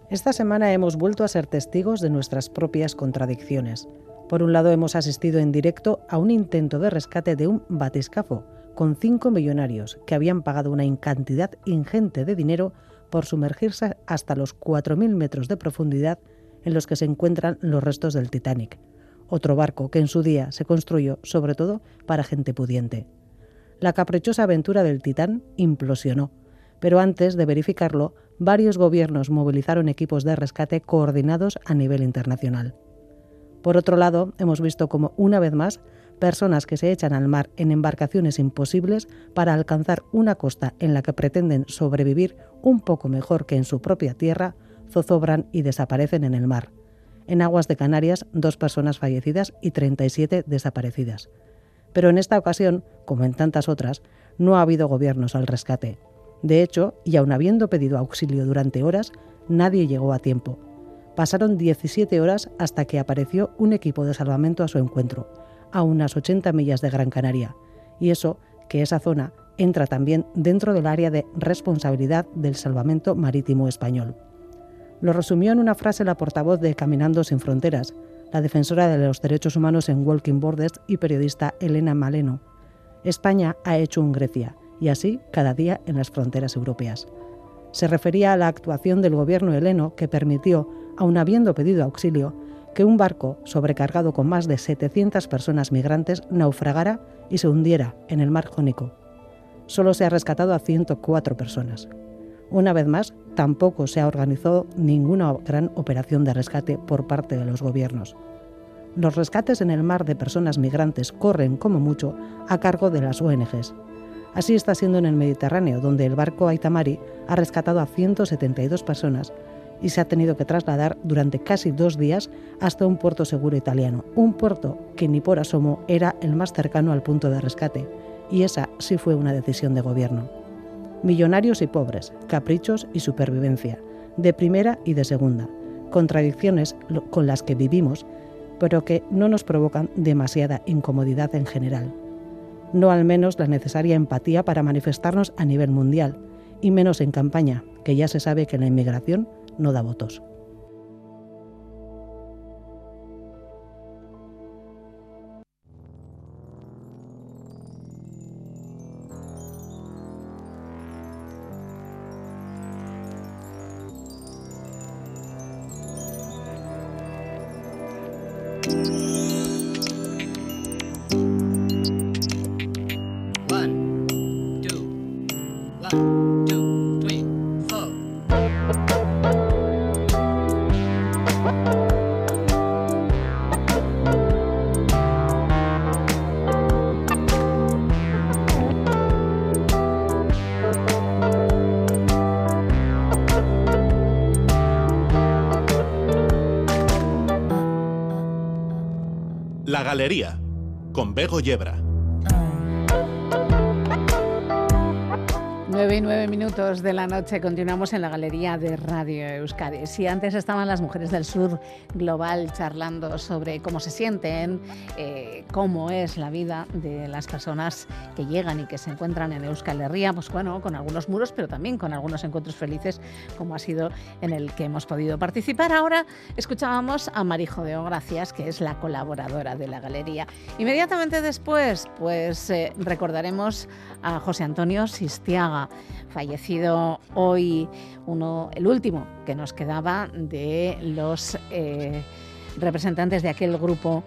Esta semana hemos vuelto a ser testigos de nuestras propias contradicciones. Por un lado, hemos asistido en directo a un intento de rescate de un batiscafo con cinco millonarios que habían pagado una cantidad ingente de dinero por sumergirse hasta los 4.000 metros de profundidad en los que se encuentran los restos del Titanic, otro barco que en su día se construyó sobre todo para gente pudiente. La caprichosa aventura del Titán implosionó, pero antes de verificarlo, varios gobiernos movilizaron equipos de rescate coordinados a nivel internacional. Por otro lado, hemos visto como, una vez más, personas que se echan al mar en embarcaciones imposibles para alcanzar una costa en la que pretenden sobrevivir un poco mejor que en su propia tierra, zozobran y desaparecen en el mar. En aguas de Canarias, dos personas fallecidas y 37 desaparecidas. Pero en esta ocasión, como en tantas otras, no ha habido gobiernos al rescate. De hecho, y aun habiendo pedido auxilio durante horas, nadie llegó a tiempo. Pasaron 17 horas hasta que apareció un equipo de salvamento a su encuentro, a unas 80 millas de Gran Canaria, y eso que esa zona entra también dentro del área de responsabilidad del salvamento marítimo español. Lo resumió en una frase la portavoz de Caminando sin Fronteras, la defensora de los derechos humanos en Walking Borders y periodista Elena Maleno. España ha hecho un Grecia, y así cada día en las fronteras europeas. Se refería a la actuación del gobierno heleno que permitió, aun habiendo pedido auxilio, que un barco sobrecargado con más de 700 personas migrantes naufragara y se hundiera en el mar Jónico. Solo se ha rescatado a 104 personas. Una vez más, tampoco se ha organizado ninguna gran operación de rescate por parte de los gobiernos. Los rescates en el mar de personas migrantes corren, como mucho, a cargo de las ONGs. Así está siendo en el Mediterráneo, donde el barco Aitamari ha rescatado a 172 personas y se ha tenido que trasladar durante casi dos días hasta un puerto seguro italiano, un puerto que ni por asomo era el más cercano al punto de rescate, y esa sí fue una decisión de gobierno. Millonarios y pobres, caprichos y supervivencia, de primera y de segunda, contradicciones con las que vivimos, pero que no nos provocan demasiada incomodidad en general. No al menos la necesaria empatía para manifestarnos a nivel mundial, y menos en campaña, que ya se sabe que la inmigración no da votos. De la noche continuamos en la galería de Radio Euskadi. Si antes estaban las mujeres del sur global charlando sobre cómo se sienten, eh, cómo es la vida de las personas que llegan y que se encuentran en Euskal Herria, pues bueno, con algunos muros, pero también con algunos encuentros felices, como ha sido en el que hemos podido participar. Ahora escuchábamos a Marijo de Gracias, que es la colaboradora de la galería. Inmediatamente después, pues eh, recordaremos a José Antonio Sistiaga fallecido hoy, uno, el último que nos quedaba de los eh, representantes de aquel grupo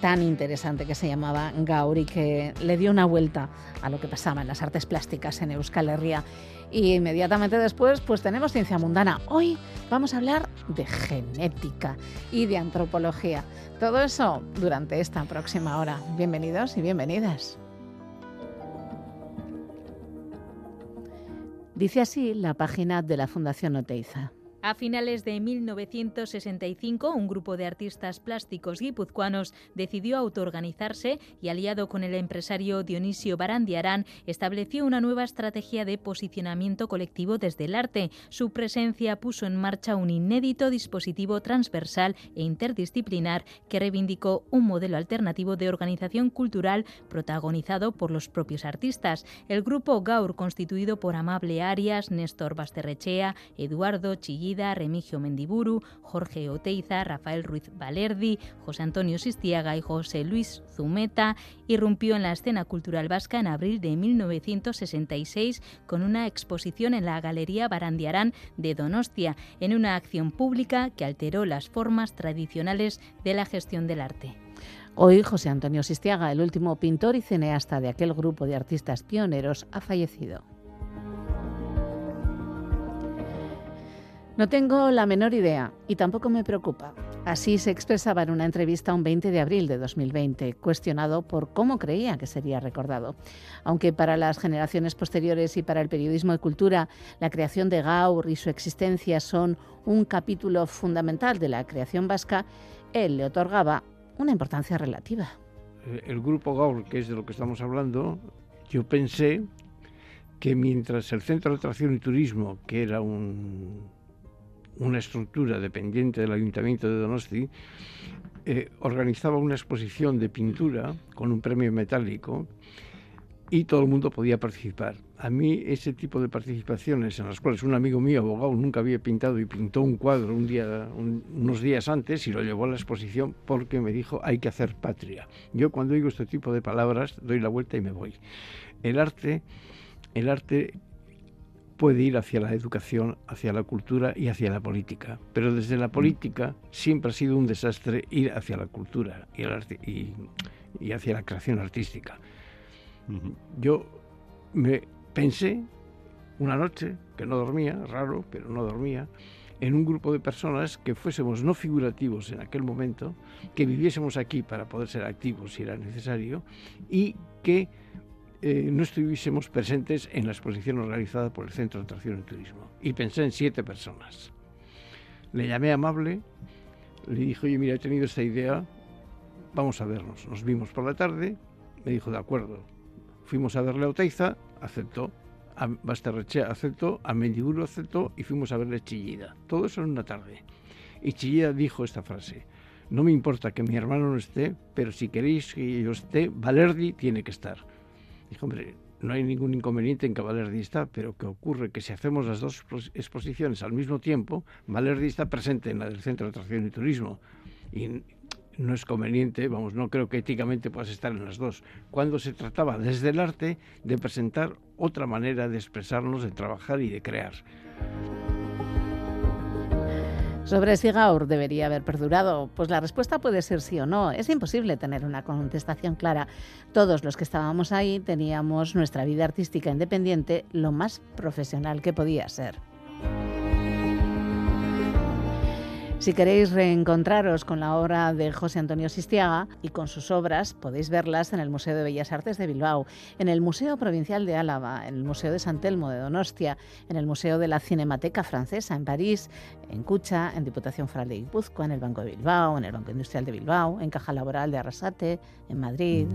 tan interesante que se llamaba Gauri, que le dio una vuelta a lo que pasaba en las artes plásticas en Euskal Herria. Y inmediatamente después, pues tenemos ciencia mundana. Hoy vamos a hablar de genética y de antropología. Todo eso durante esta próxima hora. Bienvenidos y bienvenidas. Dice así la página de la Fundación Oteiza. A finales de 1965, un grupo de artistas plásticos guipuzcoanos decidió autoorganizarse y, aliado con el empresario Dionisio Barandiarán, estableció una nueva estrategia de posicionamiento colectivo desde el arte. Su presencia puso en marcha un inédito dispositivo transversal e interdisciplinar que reivindicó un modelo alternativo de organización cultural protagonizado por los propios artistas. El grupo Gaur, constituido por Amable Arias, Néstor Basterrechea, Eduardo Chillida, Remigio Mendiburu, Jorge Oteiza, Rafael Ruiz Valerdi, José Antonio Sistiaga y José Luis Zumeta, irrumpió en la escena cultural vasca en abril de 1966 con una exposición en la Galería Barandiarán de Donostia, en una acción pública que alteró las formas tradicionales de la gestión del arte. Hoy José Antonio Sistiaga, el último pintor y cineasta de aquel grupo de artistas pioneros, ha fallecido. No tengo la menor idea y tampoco me preocupa. Así se expresaba en una entrevista un 20 de abril de 2020, cuestionado por cómo creía que sería recordado. Aunque para las generaciones posteriores y para el periodismo de cultura, la creación de Gaur y su existencia son un capítulo fundamental de la creación vasca, él le otorgaba una importancia relativa. Eh, el grupo Gaur, que es de lo que estamos hablando, yo pensé que mientras el Centro de Atracción y Turismo, que era un una estructura dependiente del Ayuntamiento de Donosti, eh, organizaba una exposición de pintura con un premio metálico y todo el mundo podía participar. A mí ese tipo de participaciones en las cuales un amigo mío, abogado, nunca había pintado y pintó un cuadro un día, unos días antes y lo llevó a la exposición porque me dijo hay que hacer patria. Yo cuando digo este tipo de palabras doy la vuelta y me voy. El arte, el arte puede ir hacia la educación, hacia la cultura y hacia la política. Pero desde la política siempre ha sido un desastre ir hacia la cultura y, hacia la creación artística. Yo me pensé una noche, que no dormía, raro, pero no dormía, en un grupo de personas que fuésemos no figurativos en aquel momento, que viviésemos aquí para poder ser activos si era necesario y que eh, no estuviésemos presentes en la exposición organizada por el Centro de Atracción y Turismo. Y pensé en siete personas. Le llamé amable, le dije, oye, mira, he tenido esta idea, vamos a vernos. Nos vimos por la tarde, me dijo, de acuerdo. Fuimos a verle a Oteiza, aceptó. A Basterreche aceptó, a Mendiburo aceptó y fuimos a verle Chillida. Todo eso en una tarde. Y Chillida dijo esta frase, no me importa que mi hermano no esté, pero si queréis que yo esté, Valerdi tiene que estar. Dijo, hombre, no hay ningún inconveniente en que Valerdi está, pero que ocurre que si hacemos las dos exposiciones al mismo tiempo, Valerdi está presente en la del Centro de Atracción y Turismo. Y no es conveniente, vamos, no creo que éticamente puedas estar en las dos. Cuando se trataba desde el arte de presentar otra manera de expresarnos, de trabajar y de crear. Sobre si Gaur debería haber perdurado, pues la respuesta puede ser sí o no. Es imposible tener una contestación clara. Todos los que estábamos ahí teníamos nuestra vida artística independiente lo más profesional que podía ser. Si queréis reencontraros con la obra de José Antonio Sistiaga y con sus obras, podéis verlas en el Museo de Bellas Artes de Bilbao, en el Museo Provincial de Álava, en el Museo de San Telmo de Donostia, en el Museo de la Cinemateca Francesa en París, en Cucha, en Diputación Foral de Guipúzcoa, en el Banco de Bilbao, en el Banco Industrial de Bilbao, en Caja Laboral de Arrasate, en Madrid.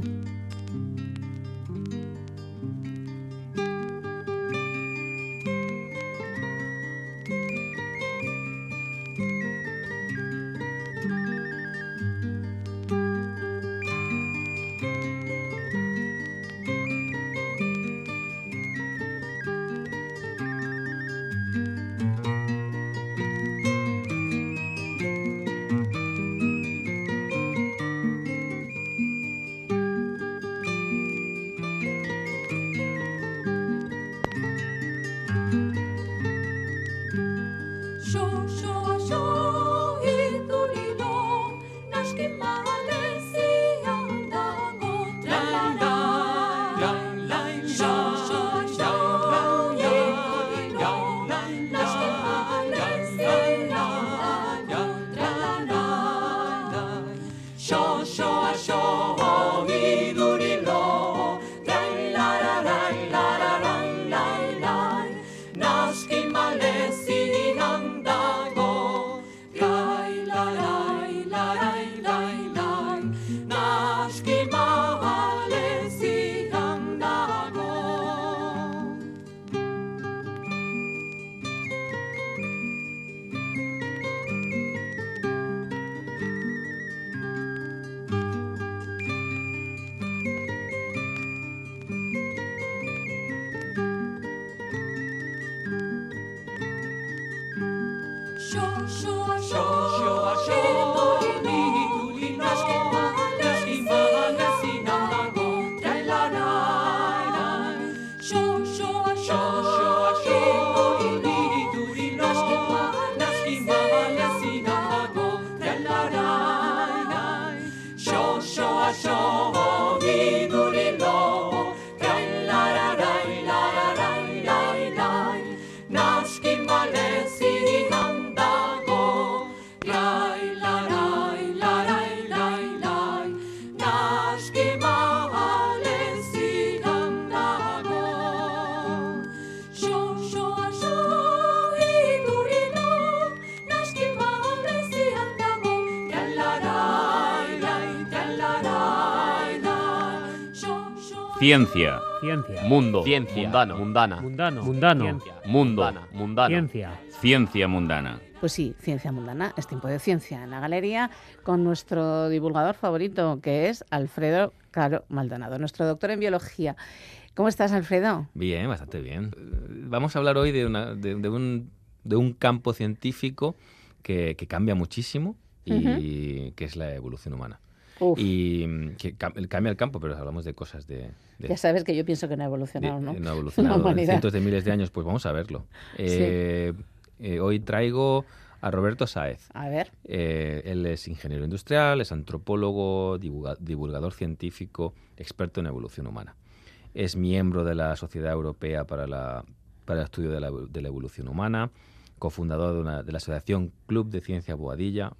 Ciencia. Ciencia. Mundo. Ciencia. Mundano. Mundana. Mundano. Mundano. Ciencia. Mundo. Mundano. Ciencia. Ciencia mundana. Pues sí, ciencia mundana. Es tiempo de ciencia en la galería con nuestro divulgador favorito, que es Alfredo Caro Maldonado, nuestro doctor en biología. ¿Cómo estás, Alfredo? Bien, bastante bien. Vamos a hablar hoy de, una, de, un, de un, campo científico que, que cambia muchísimo y que es la evolución humana. Y mm, que cambia el campo, pero hablamos de cosas de... ya sabes que yo pienso que no ha evolucionado, ¿no? No ha evolucionado en cientos de miles de años, pues vamos a verlo. Eh, eh, hoy traigo a Roberto Saez. A ver. Eh, él es ingeniero industrial, es antropólogo, divulgador científico, experto en evolución humana. Es miembro de la Sociedad Europea para, la, para el Estudio de la, de la Evolución Humana cofundador de, una, de, la Asociación Club de Ciencia Boadilla,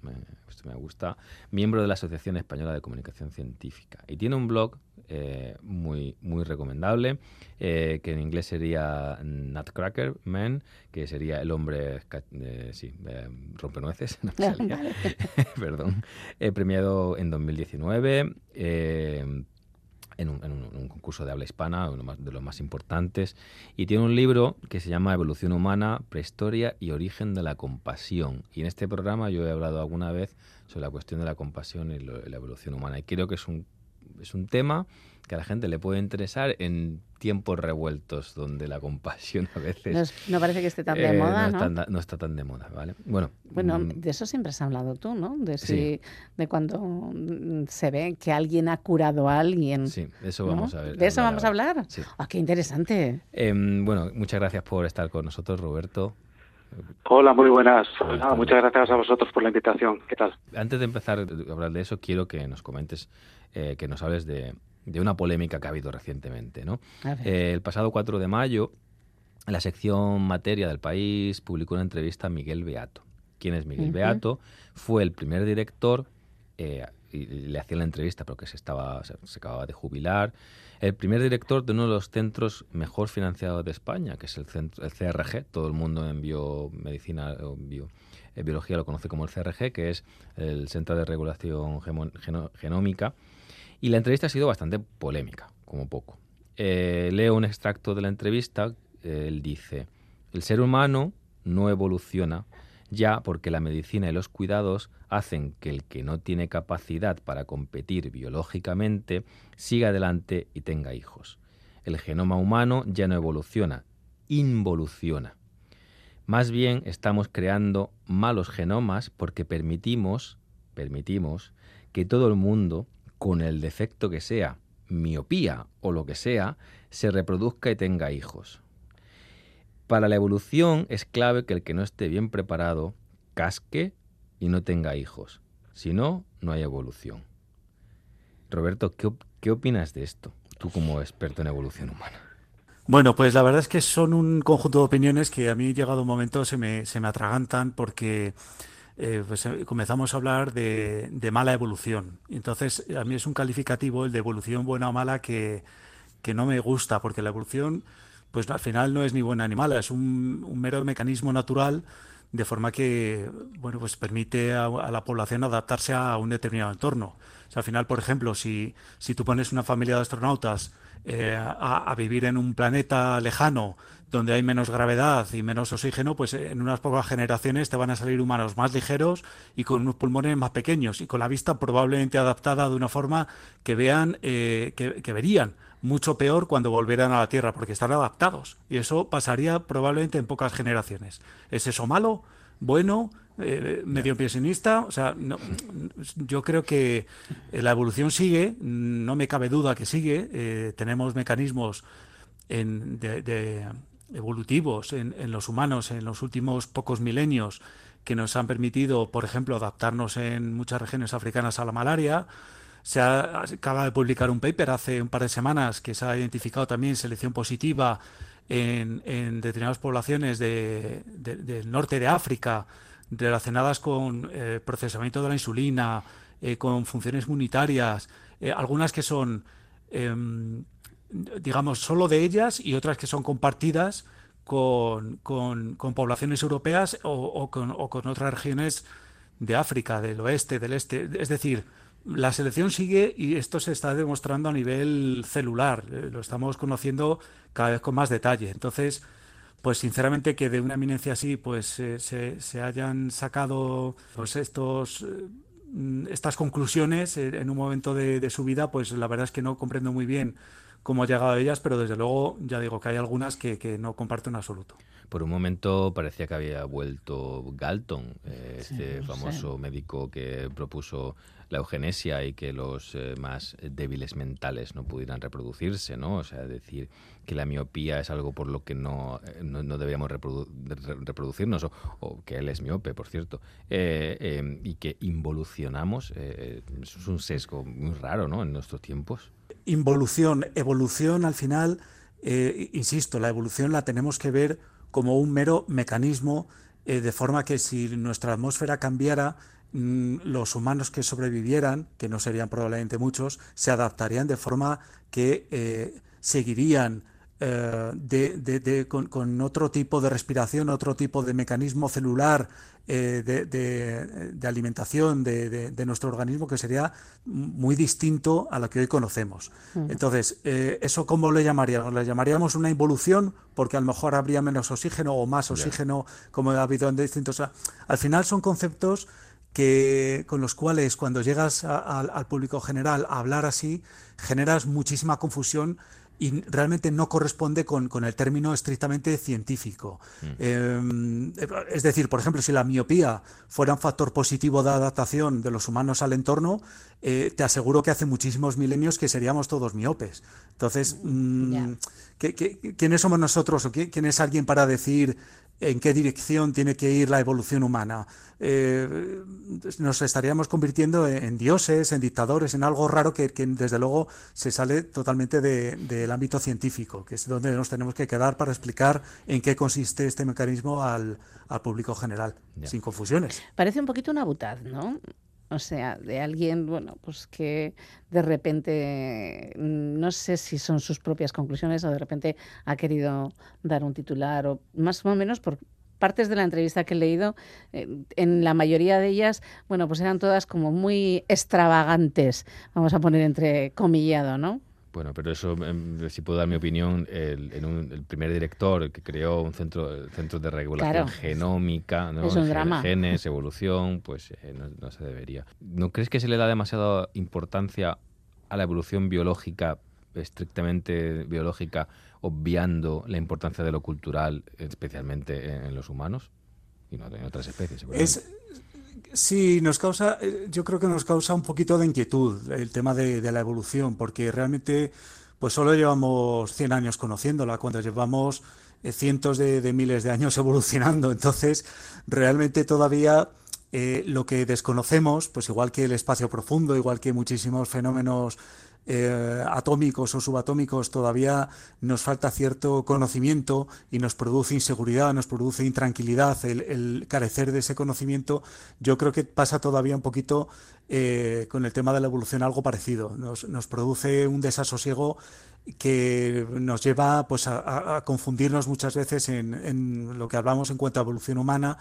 esto me gusta, miembro de la Asociación Española de Comunicación Científica. Y tiene un blog eh, muy, muy recomendable, eh, que en inglés sería Nutcracker Man, que sería el hombre, eh, sí, rompenueces, no perdón, premiado en 2019 en un, concurso de habla hispana, uno de los más importantes, y tiene un libro que se llama Evolución Humana, Prehistoria y Origen de la Compasión. Y en este programa yo he hablado alguna vez sobre la cuestión de la compasión y la evolución humana, y creo que es un, es un tema que a la gente le puede interesar en tiempos revueltos donde la compasión a veces... No, parece que esté tan de eh, moda, ¿no? ¿no? Está, tan de moda, ¿vale? Bueno, bueno mm, de eso siempre has hablado tú, ¿no? De, si, de cuando mm, se ve que alguien ha curado a alguien. Sí, eso vamos a ver. ¿De eso vamos a hablar? Sí. Ah, qué interesante. Em, bueno, muchas gracias por estar con nosotros, Roberto. Hola, muy buenas. muchas gracias a vosotros por la invitación. ¿Qué tal? Antes de empezar a hablar de eso, quiero que nos comentes, eh, que nos hables de, de una polémica que ha habido recientemente. ¿no? Eh, el pasado 4 de mayo, la sección Materia del País publicó una entrevista a Miguel Beato. ¿Quién es Miguel Beato? Fue el primer director, eh, y le hacía la entrevista porque se, estaba, se, acababa de jubilar, el primer director de uno de los centros mejor financiados de España, que es el, centro, el CRG, todo el mundo en biomedicina o bio, eh, biología lo conoce como el CRG, que es el Centro de Regulación Genómica, y la entrevista ha sido bastante polémica, como poco. Eh, leo un extracto de la entrevista. él dice, el ser humano no evoluciona ya porque la medicina y los cuidados hacen que el que no tiene capacidad para competir biológicamente siga adelante y tenga hijos. El genoma humano ya no evoluciona, involuciona. Más bien estamos creando malos genomas porque permitimos, permitimos que todo el mundo con el defecto que sea, miopía o lo que sea, se reproduzca y tenga hijos. Para la evolución es clave que el que no esté bien preparado casque y no tenga hijos. Si no, no hay evolución. Roberto, ¿qué, opinas de esto? Tú como experto en evolución humana. Bueno, pues la verdad es que son un conjunto de opiniones que a mí llegado un momento se me, se me atragantan porque eh, pues eh, comenzamos a hablar de, mala evolución. Entonces, a mí es un calificativo, el de evolución buena o mala, que, no me gusta, porque la evolución, pues al final no es ni buena ni mala, es un, mero mecanismo natural, de forma que, bueno, pues permite a, la población adaptarse a un determinado entorno. Al final, por ejemplo, si, si tú pones una familia de astronautas eh, a, vivir en un planeta lejano donde hay menos gravedad y menos oxígeno, pues en unas pocas generaciones te van a salir humanos más ligeros y con unos pulmones más pequeños y con la vista probablemente adaptada de una forma que vean, eh, que, verían mucho peor cuando volvieran a la Tierra, porque están adaptados. Y eso pasaría probablemente en pocas generaciones. ¿Es eso malo? ¿Bueno? Eh, medio pensionista. O sea, yo creo que la evolución sigue, no me cabe duda que sigue. Eh, tenemos mecanismos de, evolutivos en, los humanos en los últimos pocos milenios que nos han permitido, por ejemplo, adaptarnos en muchas regiones africanas a la malaria. Se acaba de publicar un paper hace un par de semanas que se ha identificado también selección positiva en, determinadas poblaciones del norte de África relacionadas con eh, procesamiento de la insulina, eh, con funciones inmunitarias, eh, algunas que son em, digamos, solo de ellas y otras que son compartidas con, con, poblaciones europeas o, con, o, con, otras regiones de África, del oeste, del este. Es decir, la selección sigue y esto se está demostrando a nivel celular. Eh, lo estamos conociendo cada vez con más detalle. Entonces, pues sinceramente que de una eminencia así pues se, se, hayan sacado pues estos eh, estas conclusiones en un momento de, de, su vida pues la verdad es que no comprendo muy bien cómo ha llegado a ellas, pero desde luego ya digo que hay algunas que, que no comparto en absoluto. Por un momento parecía que había vuelto Galton, eh, Sí, este no famoso médico que propuso la eugenesia y que los eh, más débiles mentales no pudieran reproducirse, ¿no? O sea, decir que la miopía es algo por lo que no, eh, no, no debíamos reprodu- re- reproducirnos, o, o que él es miope, por cierto, eh, eh, y que involucionamos, eso es un sesgo muy raro, ¿no? En nuestros tiempos. Involución, evolución al final, eh, insisto, la evolución la tenemos que ver como un mero mecanismo, eh, de forma que si nuestra atmósfera cambiara, mm, los humanos que sobrevivieran, que no serían probablemente muchos, se adaptarían de forma que eh, seguirían eh, de- de- de- con, con otro tipo de respiración, otro tipo de mecanismo celular eh, de, de- de alimentación de, de- de nuestro organismo que sería muy distinto a lo que hoy conocemos. Ujú. Entonces, eh, ¿eso cómo le llamaríamos? ¿Le llamaríamos una involución? Porque a lo mejor habría menos oxígeno o más oxígeno, como ha habido en distintos... Al final son conceptos que con los cuales cuando llegas a- al público general a hablar así, generas muchísima confusión y realmente no corresponde con, con el término estrictamente científico. Eh, es decir, por ejemplo, si la miopía fuera un factor positivo de adaptación de los humanos al entorno, eh, te aseguro que hace muchísimos milenios que seríamos todos miopes. Entonces, mm, ¿qué- qué- quiénes somos nosotros o qué- quién es alguien para decir en qué dirección tiene que ir la evolución humana? Eh, nos estaríamos convirtiendo en, en dioses, en dictadores, en algo raro que, que desde luego se sale totalmente de- del ámbito científico, que es donde nos tenemos que quedar para explicar en qué consiste este mecanismo al, al público general, sin confusiones. Parece un poquito una butad, ¿no? O sea, de alguien, bueno, pues que de repente, mm, no sé si son sus propias conclusiones o de repente ha querido dar un titular o más o menos por partes de la entrevista que he leído, eh, en la mayoría de ellas, bueno, pues eran todas como muy extravagantes, vamos a poner entre comillado, ¿no? Bueno, pero eso, em, si puedo dar mi opinión, el, en un- el primer director que creó un centro, el centro de regulación Claro. genómica, ¿no? Es un drama. genes, evolución, pues eh, no, no se debería. ¿No crees que se le da demasiada importancia a la evolución biológica, estrictamente biológica, obviando la importancia de lo cultural, especialmente en, en los humanos? Y no en otras especies. Es, sí, nos causa, eh, yo creo que nos causa un poquito de inquietud el tema de, la evolución, porque realmente pues solo llevamos 100 años conociéndola, cuando llevamos eh, cientos de, de miles de años evolucionando. Entonces, realmente todavía eh, lo que desconocemos, pues igual que el espacio profundo, igual que muchísimos fenómenos eh, atómicos o subatómicos, todavía nos falta cierto conocimiento y nos produce inseguridad, nos produce intranquilidad el, carecer de ese conocimiento. Yo creo que pasa todavía un poquito eh, con el tema de la evolución algo parecido. Nos, produce un desasosiego que nos lleva pues, a, confundirnos muchas veces en, lo que hablamos en cuanto a evolución humana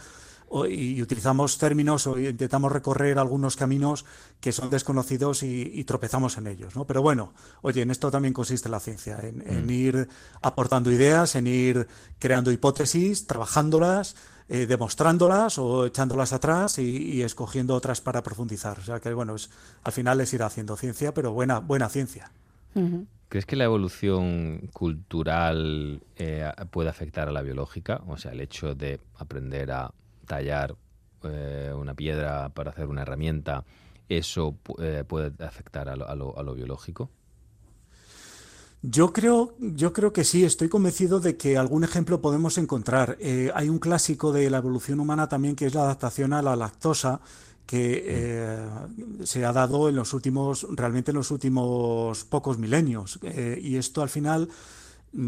y utilizamos términos o intentamos recorrer algunos caminos que son desconocidos y, y tropezamos en ellos, ¿no? Pero bueno, oye, en esto también consiste la ciencia, en, en Mm. ir aportando ideas, en ir creando hipótesis, trabajándolas, eh, demostrándolas o echándolas atrás y, y escogiendo otras para profundizar. O sea que bueno, es, al final es ir haciendo ciencia, pero buena, buena ciencia. ¿Crees que la evolución cultural eh, puede afectar a la biológica? O sea, el hecho de aprender a tallar eh, una piedra para hacer una herramienta, ¿eso eh, puede afectar a lo, a lo- a lo biológico? Yo creo, yo creo que sí, estoy convencido de que algún ejemplo podemos encontrar. Eh, hay un clásico de la evolución humana también que es la adaptación a la lactosa, que eh, se ha dado en los últimos, realmente en los últimos pocos milenios. Eh, y esto al final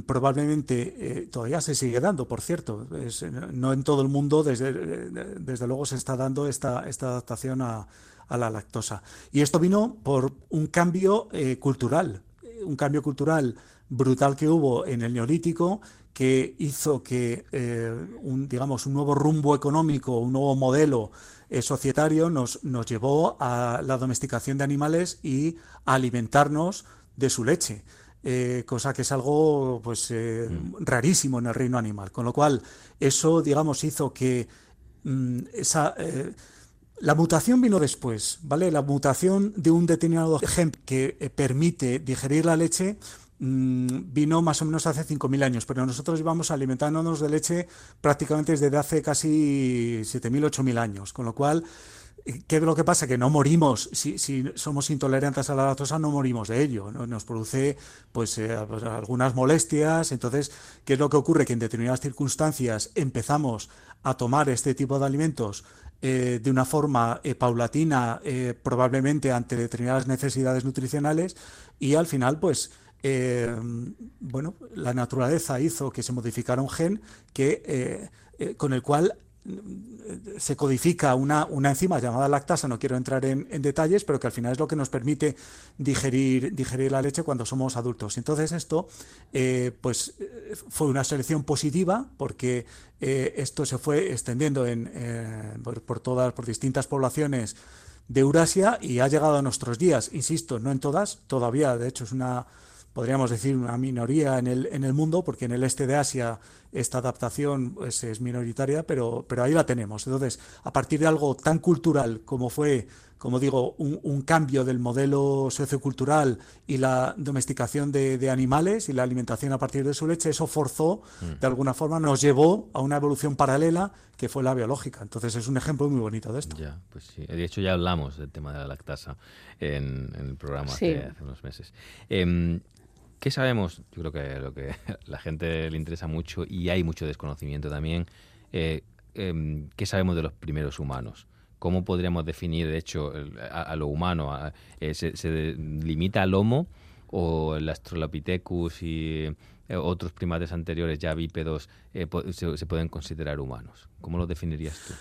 probablemente eh, todavía se sigue dando, por cierto. Eh, no en todo el mundo, desde, eh, desde luego, se está dando esta, esta adaptación a, a la lactosa. Y esto vino por un cambio cultural un cambio cultural brutal que hubo en el neolítico que hizo que un, digamos, un nuevo rumbo económico, un nuevo modelo societario nos, nos llevó a la domesticación de animales y a alimentarnos de su leche. Eh, cosa que es algo pues eh, rarísimo en el reino animal. Con lo cual, eso, digamos, hizo que mm, esa eh, la mutación vino después, ¿vale? La mutación de un determinado gen que permite digerir la leche mm, vino más o menos hace 5.000 años, pero nosotros llevamos alimentándonos de leche prácticamente desde hace casi 7.000, 8.000 años, con lo cual ¿Qué es lo que pasa? Que no morimos, si, somos intolerantes a la lactosa, no morimos de ello, nos produce pues, eh, pues, algunas molestias. Entonces, ¿qué es lo que ocurre? Que en determinadas circunstancias empezamos a tomar este tipo de alimentos eh, de una forma eh, paulatina, probablemente ante determinadas necesidades nutricionales, y al final, pues, bueno, la naturaleza hizo que se modificara un gen que, con el cual se codifica una, una, enzima llamada lactasa, no quiero entrar en, detalles, pero que al final es lo que nos permite digerir, digerir la leche cuando somos adultos. Entonces esto eh, pues, fue una selección positiva porque eh, esto se fue extendiendo en, eh, por, todas, por distintas poblaciones de Eurasia y ha llegado a nuestros días. Insisto, no en todas, todavía, de hecho es una podríamos decir, una minoría en el, en el mundo, porque en el este de Asia esta adaptación pues, es minoritaria, pero, pero ahí la tenemos. Entonces, a partir de algo tan cultural como fue, como digo, un, cambio del modelo sociocultural y la domesticación de, animales y la alimentación a partir de su leche, eso forzó, mm. de alguna forma, nos llevó a una evolución paralela que fue la biológica. Entonces, es un ejemplo muy bonito de esto. Ya, pues sí. De hecho, ya hablamos del tema de la lactasa en, el programa hace, unos meses. Em, ¿Qué sabemos? Yo creo que lo que a la gente le interesa mucho y hay mucho desconocimiento también. Eh, em, ¿Qué sabemos de los primeros humanos? ¿Cómo podríamos definir, de hecho, a, lo humano? Eh, se, limita al Homo o el Australopithecus y eh, otros primates anteriores ya bípedos se, se, pueden considerar humanos? ¿Cómo lo definirías tú?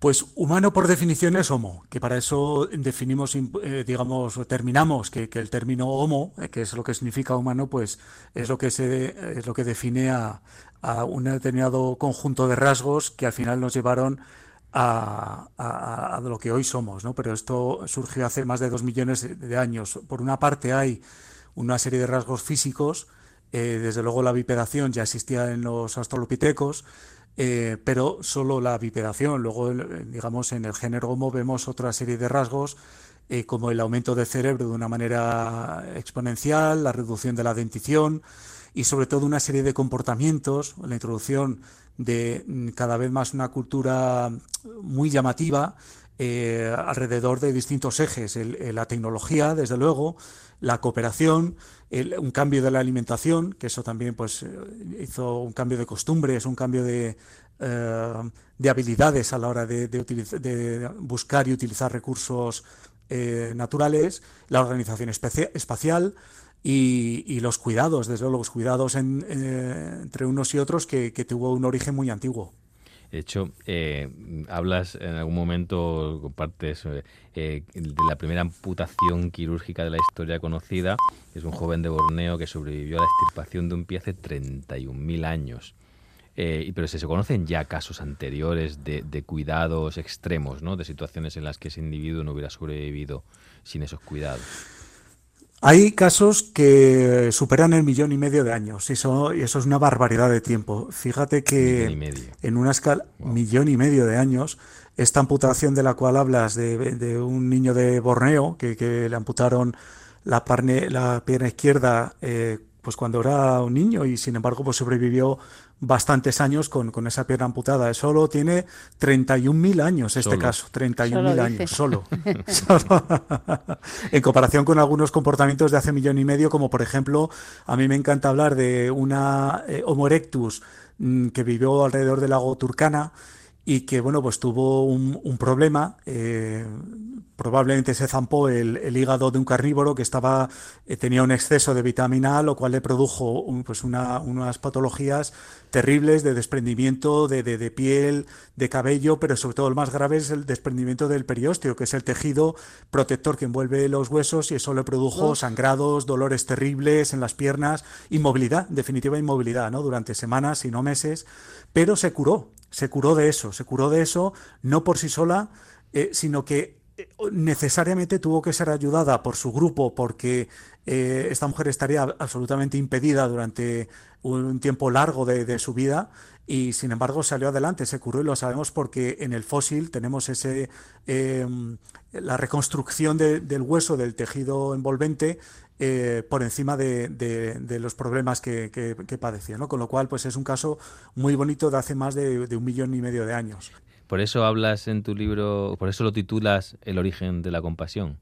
Pues humano por definición es homo, que para eso definimos, eh, digamos, terminamos que, el término homo, eh, que es lo que significa humano, pues es lo que se es lo que define a, un determinado conjunto de rasgos que al final nos llevaron a, lo que hoy somos, ¿no? Pero esto surgió hace más de dos millones de años. Por una parte hay una serie de rasgos físicos, eh, desde luego la bipedación ya existía en los australopitecos, eh, pero solo la bipedación. Luego, digamos, en el género Homo vemos otra serie de rasgos eh, como el aumento del cerebro de una manera exponencial, la reducción de la dentición y sobre todo una serie de comportamientos, la introducción de mm, cada vez más una cultura muy llamativa eh, alrededor de distintos ejes, la tecnología, desde luego, la cooperación, un cambio de la alimentación, que eso también pues, eh, hizo un cambio de costumbres, un cambio de, eh, de habilidades a la hora de, de, buscar y utilizar recursos eh, naturales, la organización espacial y, los cuidados, desde luego los cuidados entre unos y otros que tuvo un origen muy antiguo. De hecho, eh, hablas en algún momento, compartes eh, de la primera amputación quirúrgica de la historia conocida. Es un joven de Borneo que sobrevivió a la extirpación de un pie hace 31.000 años. Eh, pero se, se conocen ya casos anteriores de, de, cuidados extremos, ¿no? de situaciones en las que ese individuo no hubiera sobrevivido sin esos cuidados. Hay casos que superan el millón y medio de años y eso, y eso es una barbaridad de tiempo. Fíjate que en una escala, millón y medio de años, esta amputación de la cual hablas de, un niño de Borneo que, le amputaron la, la pierna izquierda eh, pues cuando era un niño y sin embargo pues sobrevivió bastantes años con, con esa pierna amputada. Solo tiene 31.000 años este caso, 31.000 años, solo. en comparación con algunos comportamientos de hace millón y medio, como por ejemplo, a mí me encanta hablar de una eh, Homo erectus mm, que vivió alrededor del lago Turcana y que bueno pues tuvo un, problema eh, probablemente se zampó el, hígado de un carnívoro que estaba eh, tenía un exceso de vitamina A lo cual le produjo pues unas patologías terribles de desprendimiento de, de, piel de cabello pero sobre todo el más grave es el desprendimiento del periósteo que es el tejido protector que envuelve los huesos y eso le produjo sangrados dolores terribles en las piernas inmovilidad definitiva inmovilidad no durante semanas y no meses pero se curó se curó de eso, se curó de eso no por sí sola, eh, sino que necesariamente tuvo que ser ayudada por su grupo porque eh, esta mujer estaría absolutamente impedida durante un tiempo largo de, su vida y sin embargo salió adelante, se curó y lo sabemos porque en el fósil tenemos ese em, la reconstrucción del hueso del tejido envolvente eh, por encima de, los problemas que, que, padecía, ¿no? Con lo cual, pues es un caso muy bonito de hace más de, un millón y medio de años. Por eso hablas en tu libro, por eso lo titulas El origen de la compasión.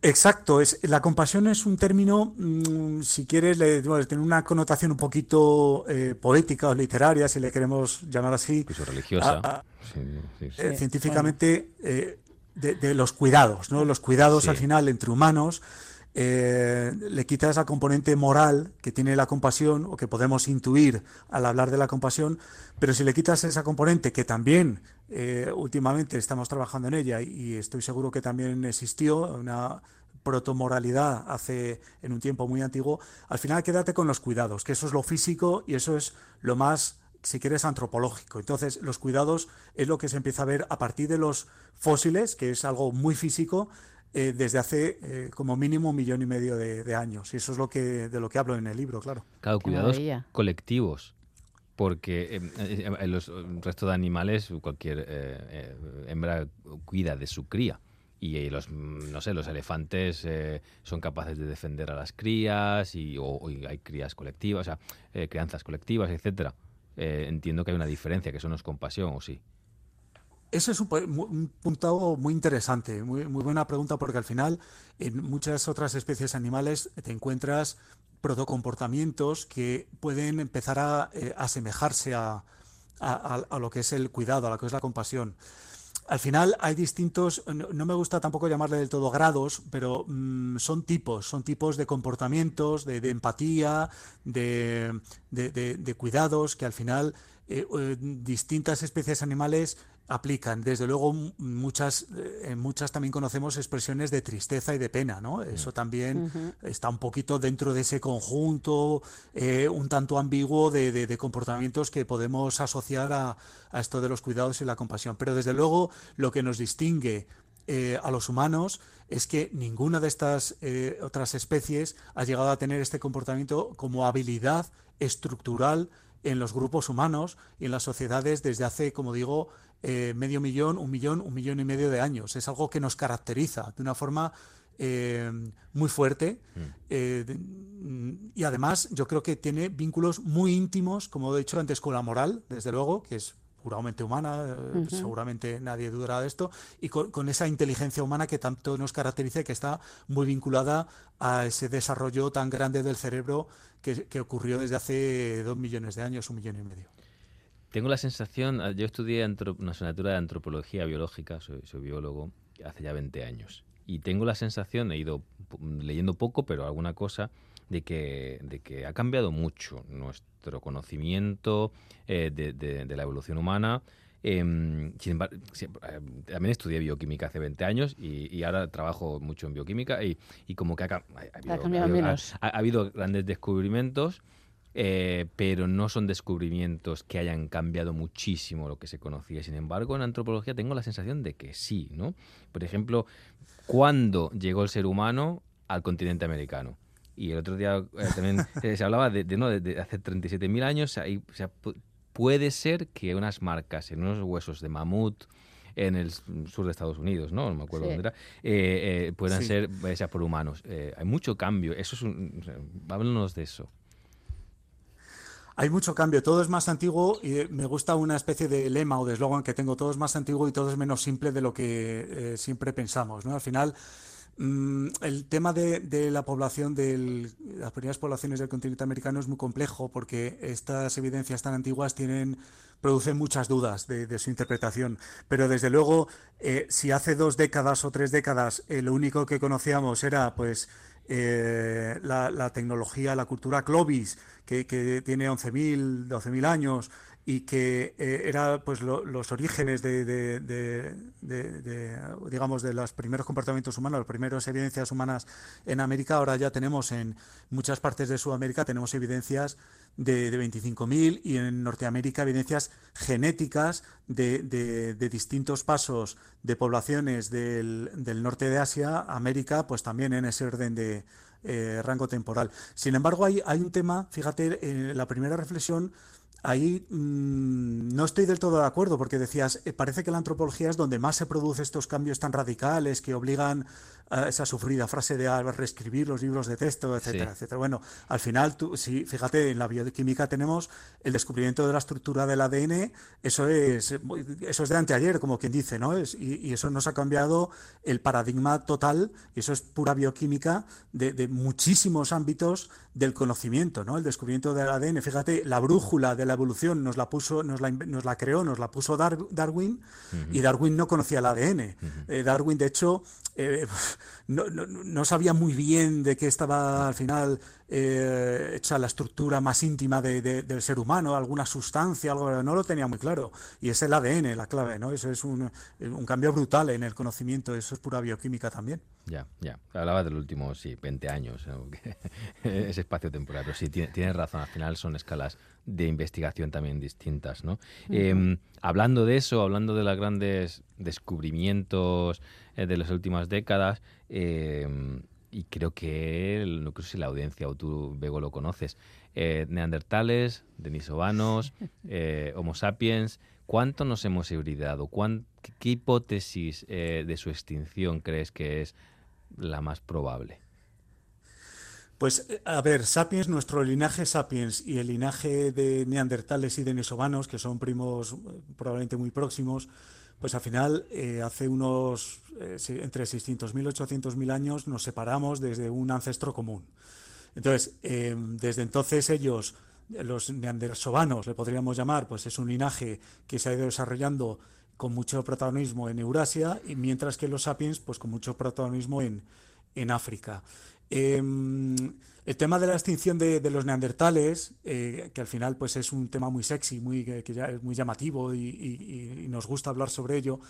Exacto, es, la compasión es un término, mm, si quieres, le, tiene una connotación un poquito eh, poética o literaria, si le queremos llamar así. Incluso religiosa. Eh, científicamente, eh, de, los cuidados, ¿no? Los cuidados al final entre humanos. Le quita esa componente moral que tiene la compasión o que podemos intuir al hablar de la compasión, pero si le quitas esa componente que también últimamente estamos trabajando en ella y estoy seguro que también existió una protomoralidad hace en un tiempo muy antiguo, al final quédate con los cuidados, que eso es lo físico y eso es lo más, si quieres, antropológico. Entonces, los cuidados es lo que se empieza a ver a partir de los fósiles, que es algo muy físico, eh, desde hace eh, como mínimo un millón y medio de, años. Y eso es lo que, de lo que hablo en el libro, claro. Claro, cuidados colectivos porque en, los restos de animales cualquier eh, hembra cuida de su cría y los no sé los elefantes eh, son capaces de defender a las crías y o, hay crías colectivas o sea eh, crianzas colectivas etcétera eh, entiendo que hay una diferencia que eso no es compasión o sí eso es un, punto muy interesante, muy, buena pregunta, porque al final en muchas otras especies animales te encuentras protocomportamientos que pueden empezar a asemejarse a, a, lo que es el cuidado, a lo que es la compasión. Al final hay distintos, no, me gusta tampoco llamarle del todo grados, pero mm, son tipos, son tipos de comportamientos, de, empatía, de, de, cuidados que al final eh, eh, distintas especies animales aplican. Desde luego, muchas, eh, en muchas también conocemos expresiones de tristeza y de pena, ¿no? Eso también está un poquito dentro de ese conjunto, eh, un tanto ambiguo de, comportamientos que podemos asociar a, esto de los cuidados y la compasión. Pero desde luego, lo que nos distingue eh, a los humanos es que ninguna de estas otras especies ha llegado a tener este comportamiento como habilidad estructural en los grupos humanos y en las sociedades desde hace, como digo, eh, medio millón, un millón, un millón y medio de años. Es algo que nos caracteriza de una forma eh, muy fuerte mm. Eh, y además yo creo que tiene vínculos muy íntimos, como he dicho antes, con la moral, desde luego, que es puramente humana, seguramente nadie dudará de esto, y con, esa inteligencia humana que tanto nos caracteriza y que está muy vinculada a ese desarrollo tan grande del cerebro que, que ocurrió desde hace dos millones de años, un millón y medio. Tengo la sensación, ah, yo estudié una asignatura de antropología biológica, soy, biólogo, hace ya 20 años. Y tengo la sensación, he ido leyendo poco, pero alguna cosa, de que, de que ha cambiado mucho nuestro conocimiento eh, de, la evolución humana. Em, sin embargo, eh, también estudié bioquímica hace 20 años y, ahora trabajo mucho en bioquímica y, como que ha, ha habido grandes descubrimientos eh, pero no son descubrimientos que hayan cambiado muchísimo lo que se conocía. Sin embargo, en antropología tengo la sensación de que sí, ¿no? Por ejemplo, ¿cuándo llegó el ser humano al continente americano? Y el otro día eh, también se hablaba de, ¿no? de, hace 37.000 años, ahí, puede ser que unas marcas en unos huesos de mamut, en el sur de Estados Unidos, ¿no? No me acuerdo dónde era, eh, puedan ser hechas por humanos. hay mucho cambio. Eso es un, háblanos de eso. Hay mucho cambio, todo es más antiguo y me gusta una especie de lema o de eslogan que tengo, todo es más antiguo y todo es menos simple de lo que eh, siempre pensamos. ¿no? Al final, el tema de, la población, de las primeras poblaciones del continente americano es muy complejo porque estas evidencias tan antiguas tienen producen muchas dudas de, su interpretación. Pero desde luego, eh, si hace dos décadas o tres décadas eh, lo único que conocíamos era pues la, la, tecnología, la cultura Clovis, que, tiene 11.000, 12.000 años y que eh, era pues los orígenes de, digamos de los primeros comportamientos humanos, las primeras evidencias humanas en América, ahora ya tenemos en muchas partes de Sudamérica tenemos evidencias de, 25.000 y en Norteamérica evidencias genéticas de, distintos pasos de poblaciones del, norte de Asia, América, pues también en ese orden de eh, rango temporal. Sin embargo, hay, hay un tema, fíjate, en la primera reflexión ahí mm, no estoy del todo de acuerdo porque decías, eh, parece que la antropología es donde más se producen estos cambios tan radicales que obligan esa sufrida frase de reescribir los libros de texto, etcétera, etcétera. Bueno, al final, tú, sí, fíjate, en la bioquímica tenemos el descubrimiento de la estructura del ADN, eso es, eso es de anteayer, como quien dice, ¿no? Es, y, eso nos ha cambiado el paradigma total, y eso es pura bioquímica de, de muchísimos ámbitos del conocimiento, ¿no? El descubrimiento del ADN, fíjate, la brújula de la evolución nos la puso, nos la, nos la creó, nos la puso Darwin, y Darwin no conocía el ADN. Eh, Darwin, de hecho, eh, no, no, no, sabía muy bien de qué estaba al final eh, hecha la estructura más íntima del ser humano, alguna sustancia, algo, no lo tenía muy claro. Y es el ADN la clave, ¿no? Eso es un, cambio brutal en el conocimiento, eso es pura bioquímica también. Ya, ya. Hablaba del último, sí, 20 años, ese espacio temporal. Pero sí, tienes razón, al final son escalas de investigación también distintas, ¿no? Em, hablando de eso, hablando de los grandes descubrimientos eh, de las últimas décadas, eh, y creo que, no creo si la audiencia o tú, Bego, lo conoces, eh, neandertales, denisovanos, eh, homo sapiens, ¿cuánto nos hemos hibridado? ¿Qué, hipótesis eh, de su extinción crees que es la más probable? Pues a ver, Sapiens, nuestro linaje Sapiens y el linaje de neandertales y denisovanos, que son primos probablemente muy próximos, pues al final, eh, hace unos eh, entre 600.000 y 800.000 años nos separamos desde un ancestro común. Entonces, em, desde entonces ellos, los neandersovanos, le podríamos llamar, pues es un linaje que se ha ido desarrollando con mucho protagonismo en Eurasia, y mientras que los sapiens, pues con mucho protagonismo en, en África. El tema de la extinción de, los neandertales, eh, que al final pues es un tema muy sexy, muy, que ya es muy llamativo y, nos gusta hablar sobre ello,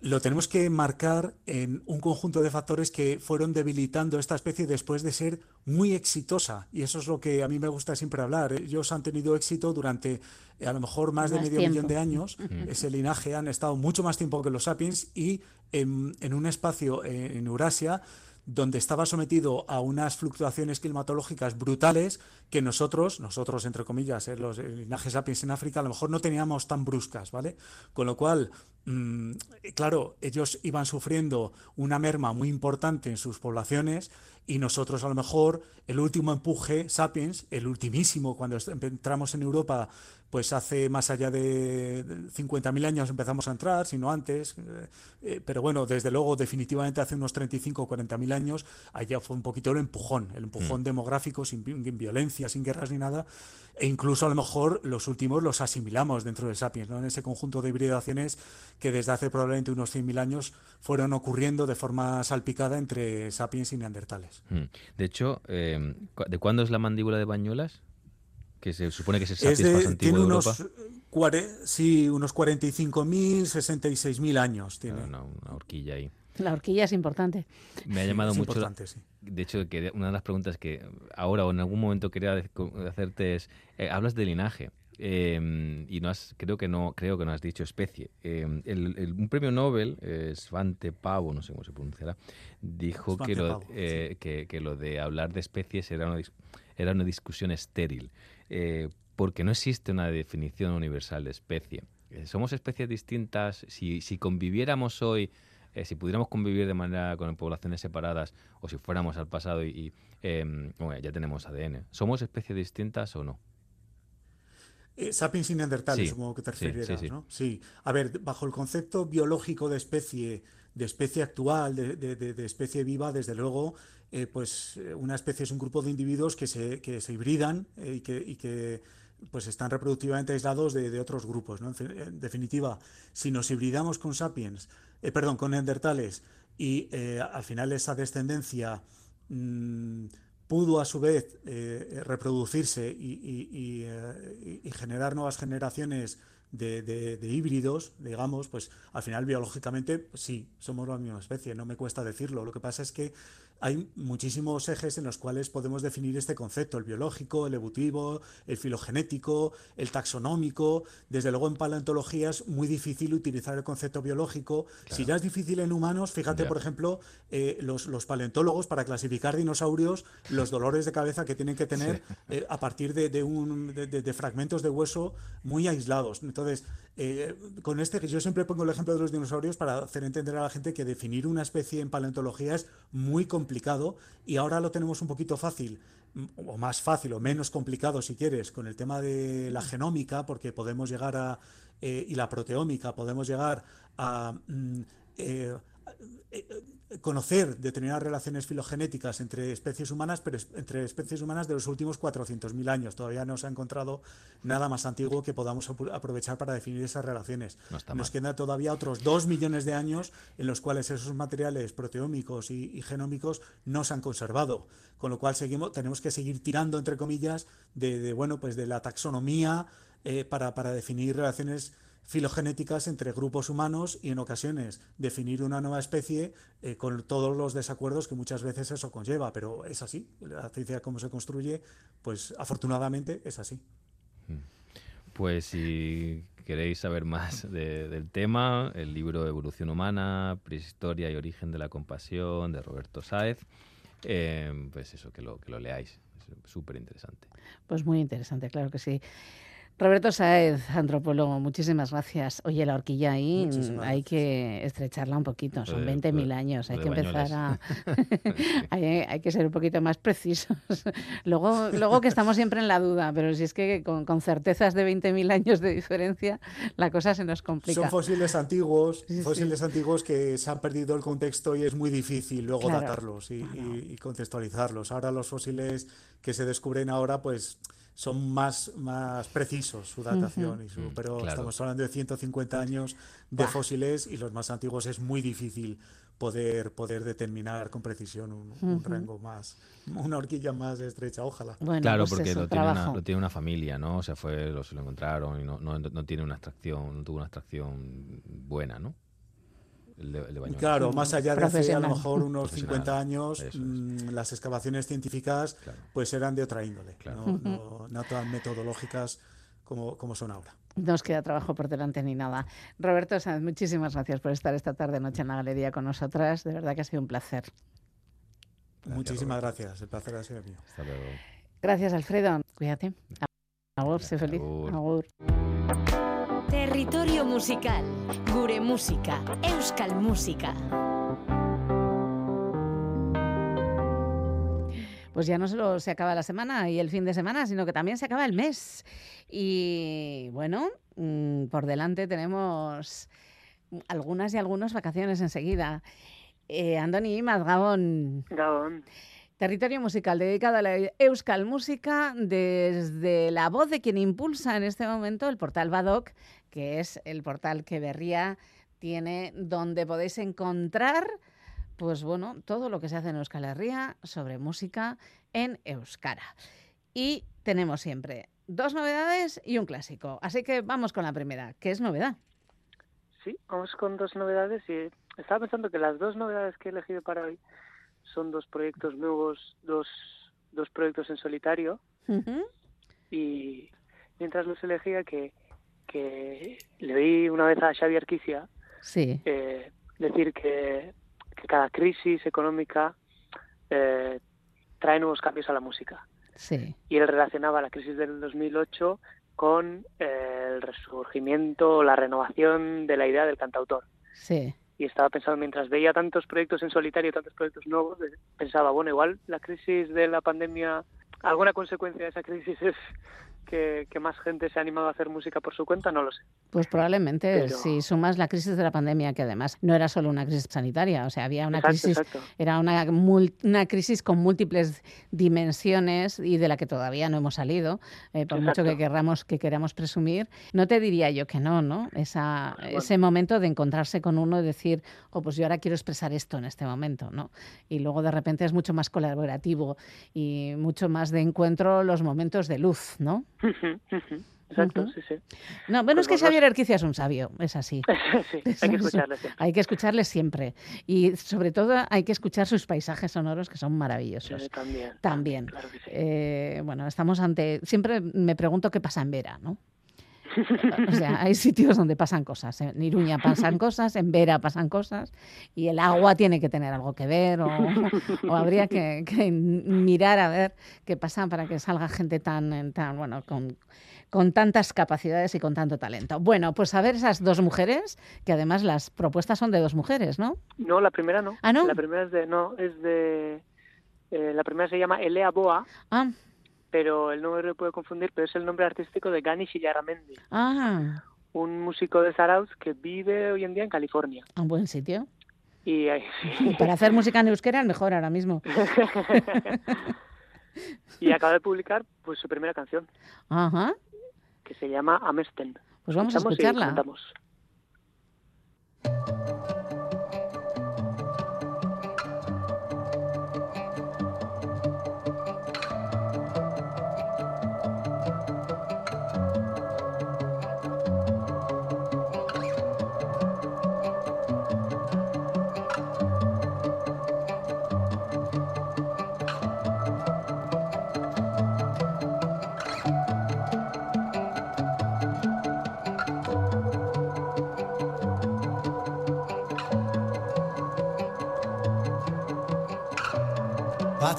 lo tenemos que marcar en un conjunto de factores que fueron debilitando esta especie después de ser muy exitosa. Y eso es lo que a mí me gusta siempre hablar. Ellos han tenido éxito durante a lo mejor más, de medio millón de años. Ese linaje han estado mucho más tiempo que los sapiens y en, en un espacio en Eurasia donde estaba sometido a unas fluctuaciones climatológicas brutales que nosotros, nosotros entre comillas, eh, los linajes sapiens en África, a lo mejor no teníamos tan bruscas, ¿vale? Con lo cual, mm, claro, ellos iban sufriendo una merma muy importante en sus poblaciones y nosotros a lo mejor el último empuje, sapiens, el ultimísimo, cuando entramos en Europa pues hace más allá de 50.000 años empezamos a entrar, si no antes, eh, eh, pero bueno, desde luego definitivamente hace unos 35 o 40.000 años, allá fue un poquito el empujón, el empujón mm. demográfico sin, violencia, sin guerras ni nada, e incluso a lo mejor los últimos los asimilamos dentro de Sapiens, ¿no? en ese conjunto de hibridaciones que desde hace probablemente unos 100.000 años fueron ocurriendo de forma salpicada entre Sapiens y Neandertales. Mm. De hecho, eh, ¿de cuándo es la mandíbula de Bañuelas? Que se supone que es el sapiens más antiguo de unos, sí, unos 45.000, 66.000 años tiene. Una, horquilla ahí. La horquilla es importante. Me ha llamado mucho. De hecho, que una de las preguntas que ahora o en algún momento quería hacerte es: eh, hablas de linaje. Em, y no has, creo que no creo que no has dicho especie. Em, el, un premio Nobel, eh, Svante Pavo, no sé cómo se pronunciará, dijo que lo, eh, que, que, lo de hablar de especies era una, era una discusión estéril. Eh, porque no existe una definición universal de especie. Eh, somos especies distintas. Si, si conviviéramos hoy, eh, si pudiéramos convivir de manera con poblaciones separadas, o si fuéramos al pasado y, em, ya tenemos ADN, ¿somos especies distintas o no? sapiens y neandertales, supongo que te refieres, sí, ¿no? Sí. A ver, bajo el concepto biológico de especie, de especie actual, de, de especie viva, desde luego, eh, pues eh, una especie es un grupo de individuos que se, que se hibridan eh, y, que, y que pues están reproductivamente aislados de, otros grupos. En, definitiva, si nos hibridamos con sapiens, perdón, con neandertales, y al final esa descendencia mm, pudo a su vez reproducirse y, y, generar nuevas generaciones de, de, híbridos, digamos, pues al final biológicamente pues sí, somos la misma especie, no me cuesta decirlo. Lo que pasa es que hay muchísimos ejes en los cuales podemos definir este concepto, el biológico, el evolutivo, el filogenético, el taxonómico. Desde luego en paleontología es muy difícil utilizar el concepto biológico. Si ya es difícil en humanos, fíjate, por ejemplo, eh, los, paleontólogos para clasificar dinosaurios, los dolores de cabeza que tienen que tener eh, a partir de, un, de, fragmentos de hueso muy aislados. Entonces, eh, con este, yo siempre pongo el ejemplo de los dinosaurios para hacer entender a la gente que definir una especie en paleontología es muy complicado y ahora lo tenemos un poquito fácil o más fácil o menos complicado si quieres con el tema de la genómica porque podemos llegar a eh, y la proteómica podemos llegar a mm, eh, conocer determinadas relaciones filogenéticas entre especies humanas, pero entre especies humanas de los últimos 400.000 años. Todavía no se ha encontrado nada más antiguo que podamos aprovechar para definir esas relaciones. Nos quedan todavía otros dos millones de años en los cuales esos materiales proteómicos y, genómicos no se han conservado. Con lo cual seguimos, tenemos que seguir tirando, entre comillas, de, bueno, pues de la taxonomía eh, para, para definir relaciones filogenéticas entre grupos humanos y en ocasiones definir una nueva especie eh, con todos los desacuerdos que muchas veces eso conlleva, pero es así, la ciencia cómo se construye, pues afortunadamente es así. Pues si queréis saber más del tema, el libro Evolución Humana, Prehistoria y Origen de la Compasión de Roberto Sáez, eh, pues eso, que lo, que lo leáis, es súper interesante. Pues muy interesante, claro que sí. Roberto Saez, antropólogo, muchísimas gracias. Oye, la horquilla ahí hay que estrecharla un poquito, son 20.000 años, hay que empezar a... hay, que ser un poquito más precisos. luego, luego que estamos siempre en la duda, pero si es que con, certezas de 20.000 años de diferencia, la cosa se nos complica. Son fósiles antiguos, fósiles antiguos que se han perdido el contexto y es muy difícil luego datarlos y, y contextualizarlos. Ahora los fósiles que se descubren ahora, pues son más, más precisos su datación, y su, pero estamos hablando de 150 años de fósiles y los más antiguos es muy difícil poder, poder determinar con precisión un, rango más, una horquilla más estrecha, ojalá. claro, pues porque lo tiene, una, lo tiene, una, familia, ¿no? O sea, fue, lo, se lo encontraron y no, no, no tiene una extracción, no tuvo una extracción buena, ¿no? Claro, más allá de hace a lo mejor unos 50 años, mm, las excavaciones científicas pues eran de otra índole, no, tan metodológicas como, como son ahora. No os queda trabajo por delante ni nada. Roberto Sáenz, muchísimas gracias por estar esta tarde noche en la galería con nosotras. De verdad que ha sido un placer. muchísimas gracias. El placer ha sido mío. Hasta luego. Gracias, Alfredo. Cuídate. Agur, sé feliz. Agur. Territorio musical, gure música, euskal música. Pues ya no solo se acaba la semana y el fin de semana, sino que también se acaba el mes. Y bueno, mm, por delante tenemos algunas y algunas vacaciones enseguida. Eh, Andoni Gabón. Gabón. Territorio musical dedicado a la Euskal Música desde la voz de quien impulsa en este momento el portal Badoc, que es el portal que Berría tiene donde podéis encontrar pues bueno, todo lo que se hace en Euskal Herria sobre música en euskara. Y tenemos siempre dos novedades y un clásico. Así que vamos con la primera. ¿Qué es novedad? Sí, vamos con dos novedades y estaba pensando que las dos novedades que he elegido para hoy son dos proyectos nuevos, dos, dos proyectos en solitario. Y mientras los elegía, que, que le oí una vez a Xavier Arquicia sí. Eh, decir que, que, cada crisis económica eh, trae nuevos cambios a la música. Sí. Y él relacionaba la crisis del 2008 con eh, el resurgimiento, la renovación de la idea del cantautor. Sí y estaba pensando mientras veía tantos proyectos en solitario, tantos proyectos nuevos, pensaba, bueno, igual la crisis de la pandemia, alguna consecuencia de esa crisis es que, más gente se ha animado a hacer música por su cuenta, no lo sé. Pues probablemente, si sumas la crisis de la pandemia, que además no era solo una crisis sanitaria, o sea, había una crisis, era una, una crisis con múltiples dimensiones y de la que todavía no hemos salido, eh, por mucho que queramos que queramos presumir. No te diría yo que no, ¿no? Esa, Ese momento de encontrarse con uno y decir, oh, pues yo ahora quiero expresar esto en este momento, ¿no? Y luego de repente es mucho más colaborativo y mucho más de encuentro los momentos de luz, ¿no? Exacto, sí, sí. No, bueno, es que Xavier Erquicia es un sabio, es así. sí, hay que escucharle siempre. Hay que escucharle siempre. Y sobre todo hay que escuchar sus paisajes sonoros que son maravillosos. Sí, también. También. Eh, bueno, estamos ante... Siempre me pregunto qué pasa en Vera, ¿no? O sea, hay sitios donde pasan cosas. En Iruña pasan cosas, en Vera pasan cosas, y el agua tiene que tener algo que ver, o, habría que, mirar a ver qué pasa para que salga gente tan, tan bueno, con, con tantas capacidades y con tanto talento. Bueno, pues a ver esas dos mujeres, que además las propuestas son de dos mujeres, ¿no? No, la primera no. ¿Ah, no? La primera es de, no, es de, eh, la primera se llama Elea Boa. Ah pero el nombre lo puede confundir, pero es el nombre artístico de Gani Shillaramendi. Ah. Un músico de Zarauz que vive hoy en día en California. Un buen sitio. Y, para hacer música en euskera es mejor ahora mismo. y acaba de publicar pues su primera canción. Ajá. Que se llama Amesten. Pues vamos a escucharla.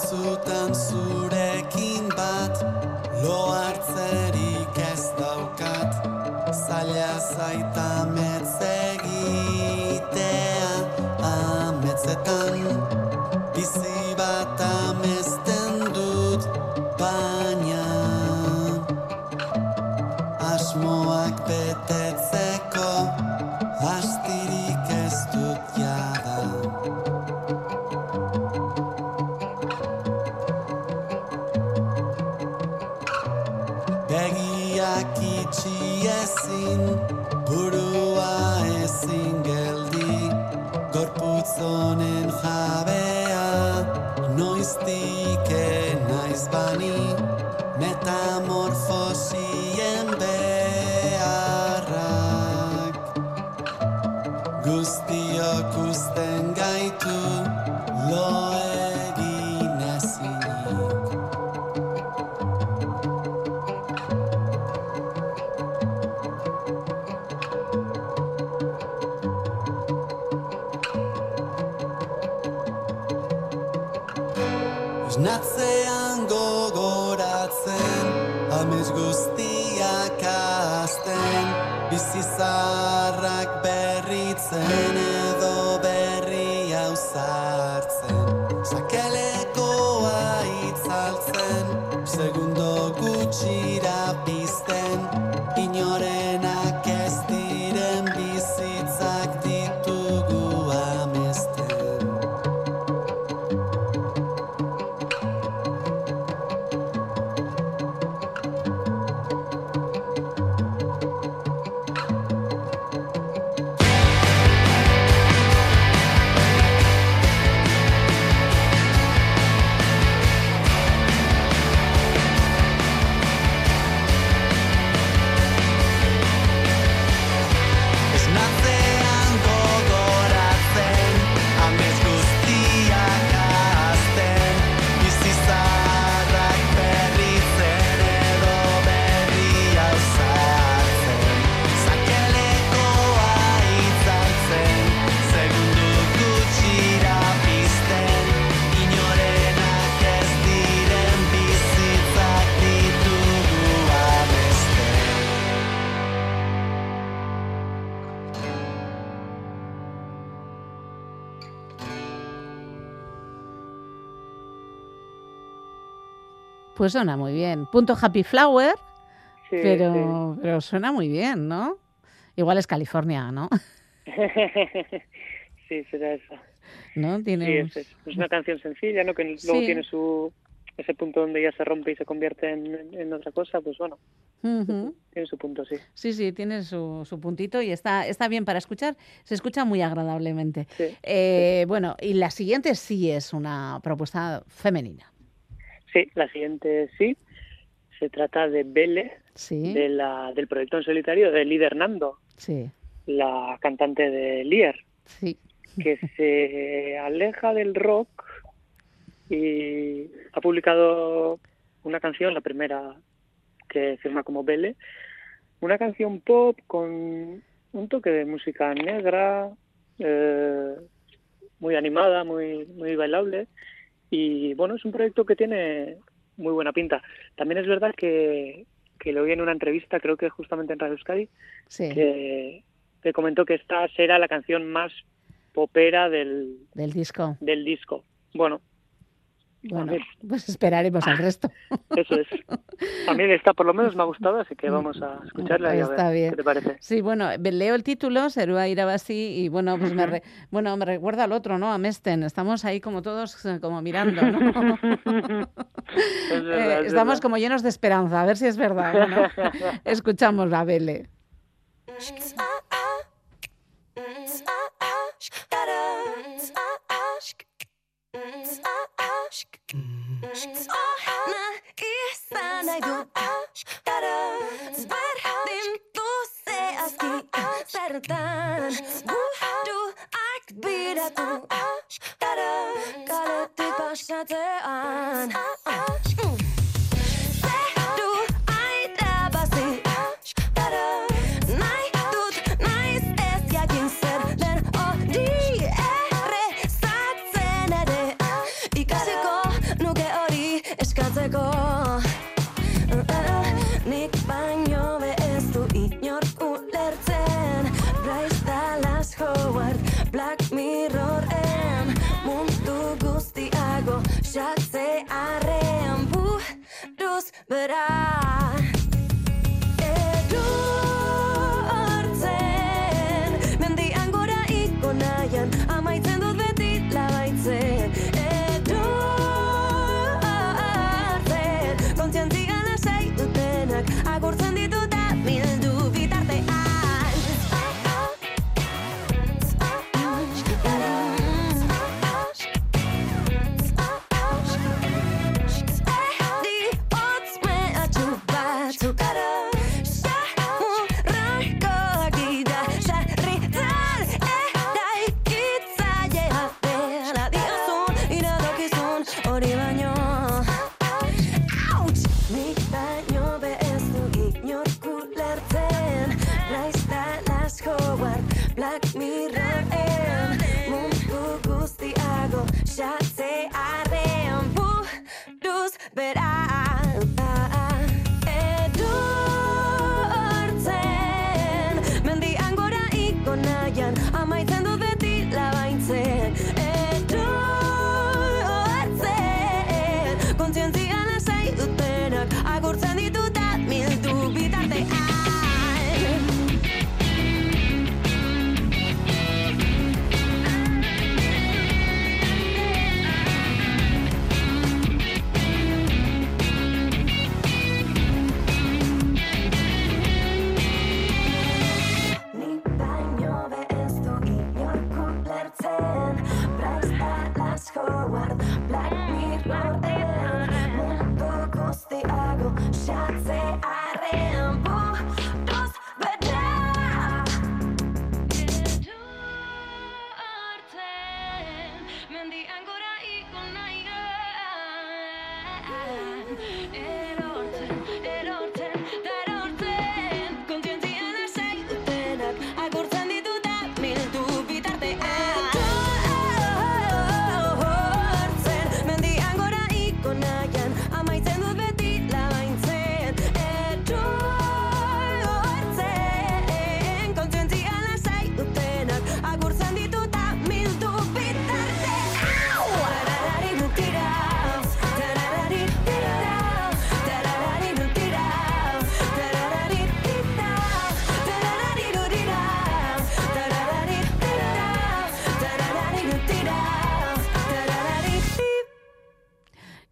Batzutan zurekin bat lo hartzerik ez daukat. Zaila zaita Pues suena muy bien. Punto Happy Flower Sí, pero, pero suena muy bien, ¿no? Igual es California, ¿no? sí, será eso. ¿No? Sí, Tiene es, es- es una canción sencilla, ¿no? Que luego Sí. tiene su ese punto donde ya se rompe y se convierte en, otra cosa, pues bueno, tiene su punto, sí. Sí, sí, tiene su, su puntito y está, está bien para escuchar. Se escucha muy agradablemente. Eh, Bueno, y la siguiente sí es una propuesta femenina. Sí, la siguiente sí. Se trata de Belle, Sí. de la, del proyecto en solitario de Lider Nando, Sí, la cantante de Lier, sí. que se aleja del rock y ha publicado una canción, la primera que firma como Belle, una canción pop con un toque de música negra, eh, muy animada, muy, muy bailable. Y bueno, es un proyecto que tiene muy buena pinta. También es verdad que, que lo vi en una entrevista, creo que justamente en Radio Euskadi, Sí. que, que comentó que esta será la canción más popera del, Del disco. del disco. Bueno, Bueno, pues esperaremos al resto. eso es. A mí esta por lo menos me ha gustado, así que vamos a escucharla y a ver Está bien. qué te parece. Sí, bueno, leo el título, Serúa Irabasi, y bueno, pues me, re- bueno, me recuerda al otro, ¿no? A Mesten. Estamos ahí como todos, eh, como mirando, ¿no? Es verdad, Eh, es estamos verdad. como llenos de esperanza, a ver si es verdad. Bueno, escuchamos a Bele. Ona i sa najdu. Tara Zvrdim tu se aski Serdan Gudu ak bira tu Tara Kada ti an. Tara but I Black Mirror.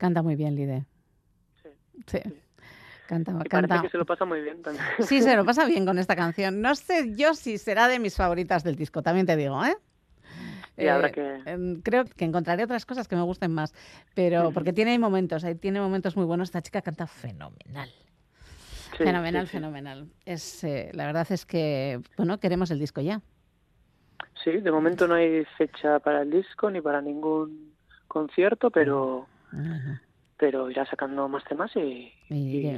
Canta muy bien, Lide. Sí. Canta, Y canta. parece que se lo pasa muy bien también. Sí, se lo pasa bien con esta canción. No sé yo si será de mis favoritas del disco, también te digo, ¿eh? Y que- em, Creo que encontraré otras cosas que me gusten más, pero porque tiene momentos, ahí tiene momentos muy buenos. Esta chica canta fenomenal. Sí, fenomenal, sí, sí. fenomenal. Es, eh, la verdad es que, bueno, queremos el disco ya. Sí, de momento no hay fecha para el disco ni para ningún concierto, pero pero irá sacando más temas y,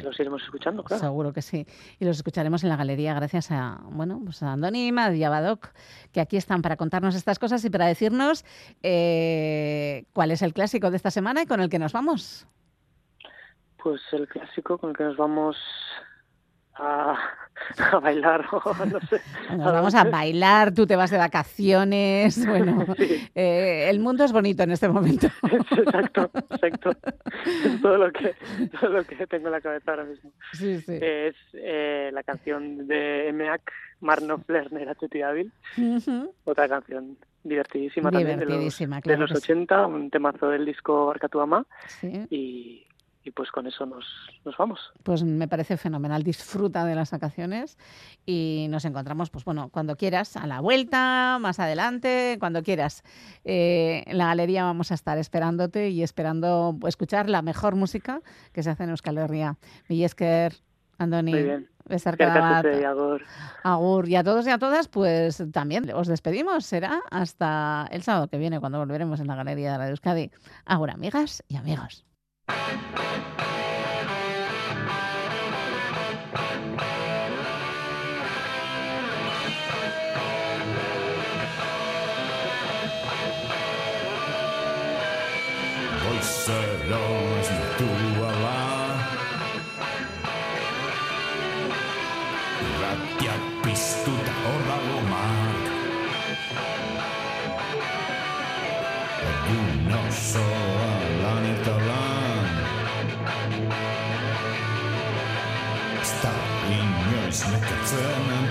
los iremos escuchando, claro. Seguro que sí. Y los escucharemos en la galería gracias a, bueno, pues a Andoni y a Badoc, que aquí están para contarnos estas cosas y para decirnos eh, cuál es el clásico de esta semana y con el que nos vamos. Pues el clásico con el que nos vamos a, a bailar o no sé. Nos vamos a bailar, tú te vas de vacaciones. Bueno, eh, el mundo es bonito en este momento. Exacto, exacto. Es todo lo que todo lo que tengo en la cabeza ahora mismo. Sí, sí. Es eh, la canción de EMEAC, Marno Flerner Hábil, Ujú. otra canción divertidísima, también de los, Divertidísima, de claro los que sí. 80, un temazo del disco Arcatuama Sí. y, y pues con eso nos, nos vamos. Pues me parece fenomenal. Disfruta de las vacaciones y nos encontramos, pues bueno, cuando quieras, a la vuelta, más adelante, cuando quieras. Eh, en la galería vamos a estar esperándote y esperando escuchar la mejor música que se hace en Euskal Herria. Millesker, Andoni, Muy bien. Bat. zuei, agur. Agur. Y a todos y a todas, pues también os despedimos. Será hasta el sábado que viene, cuando volveremos en la Galería de la Euskadi. Agur, amigas y amigos. Thank you.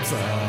Pizza.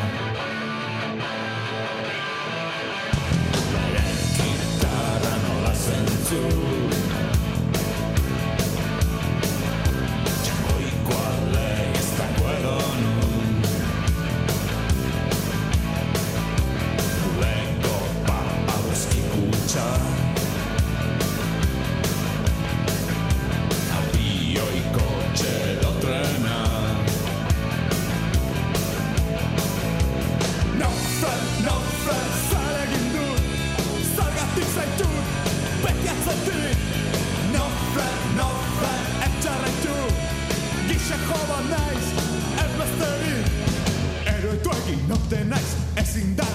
something nice, es sin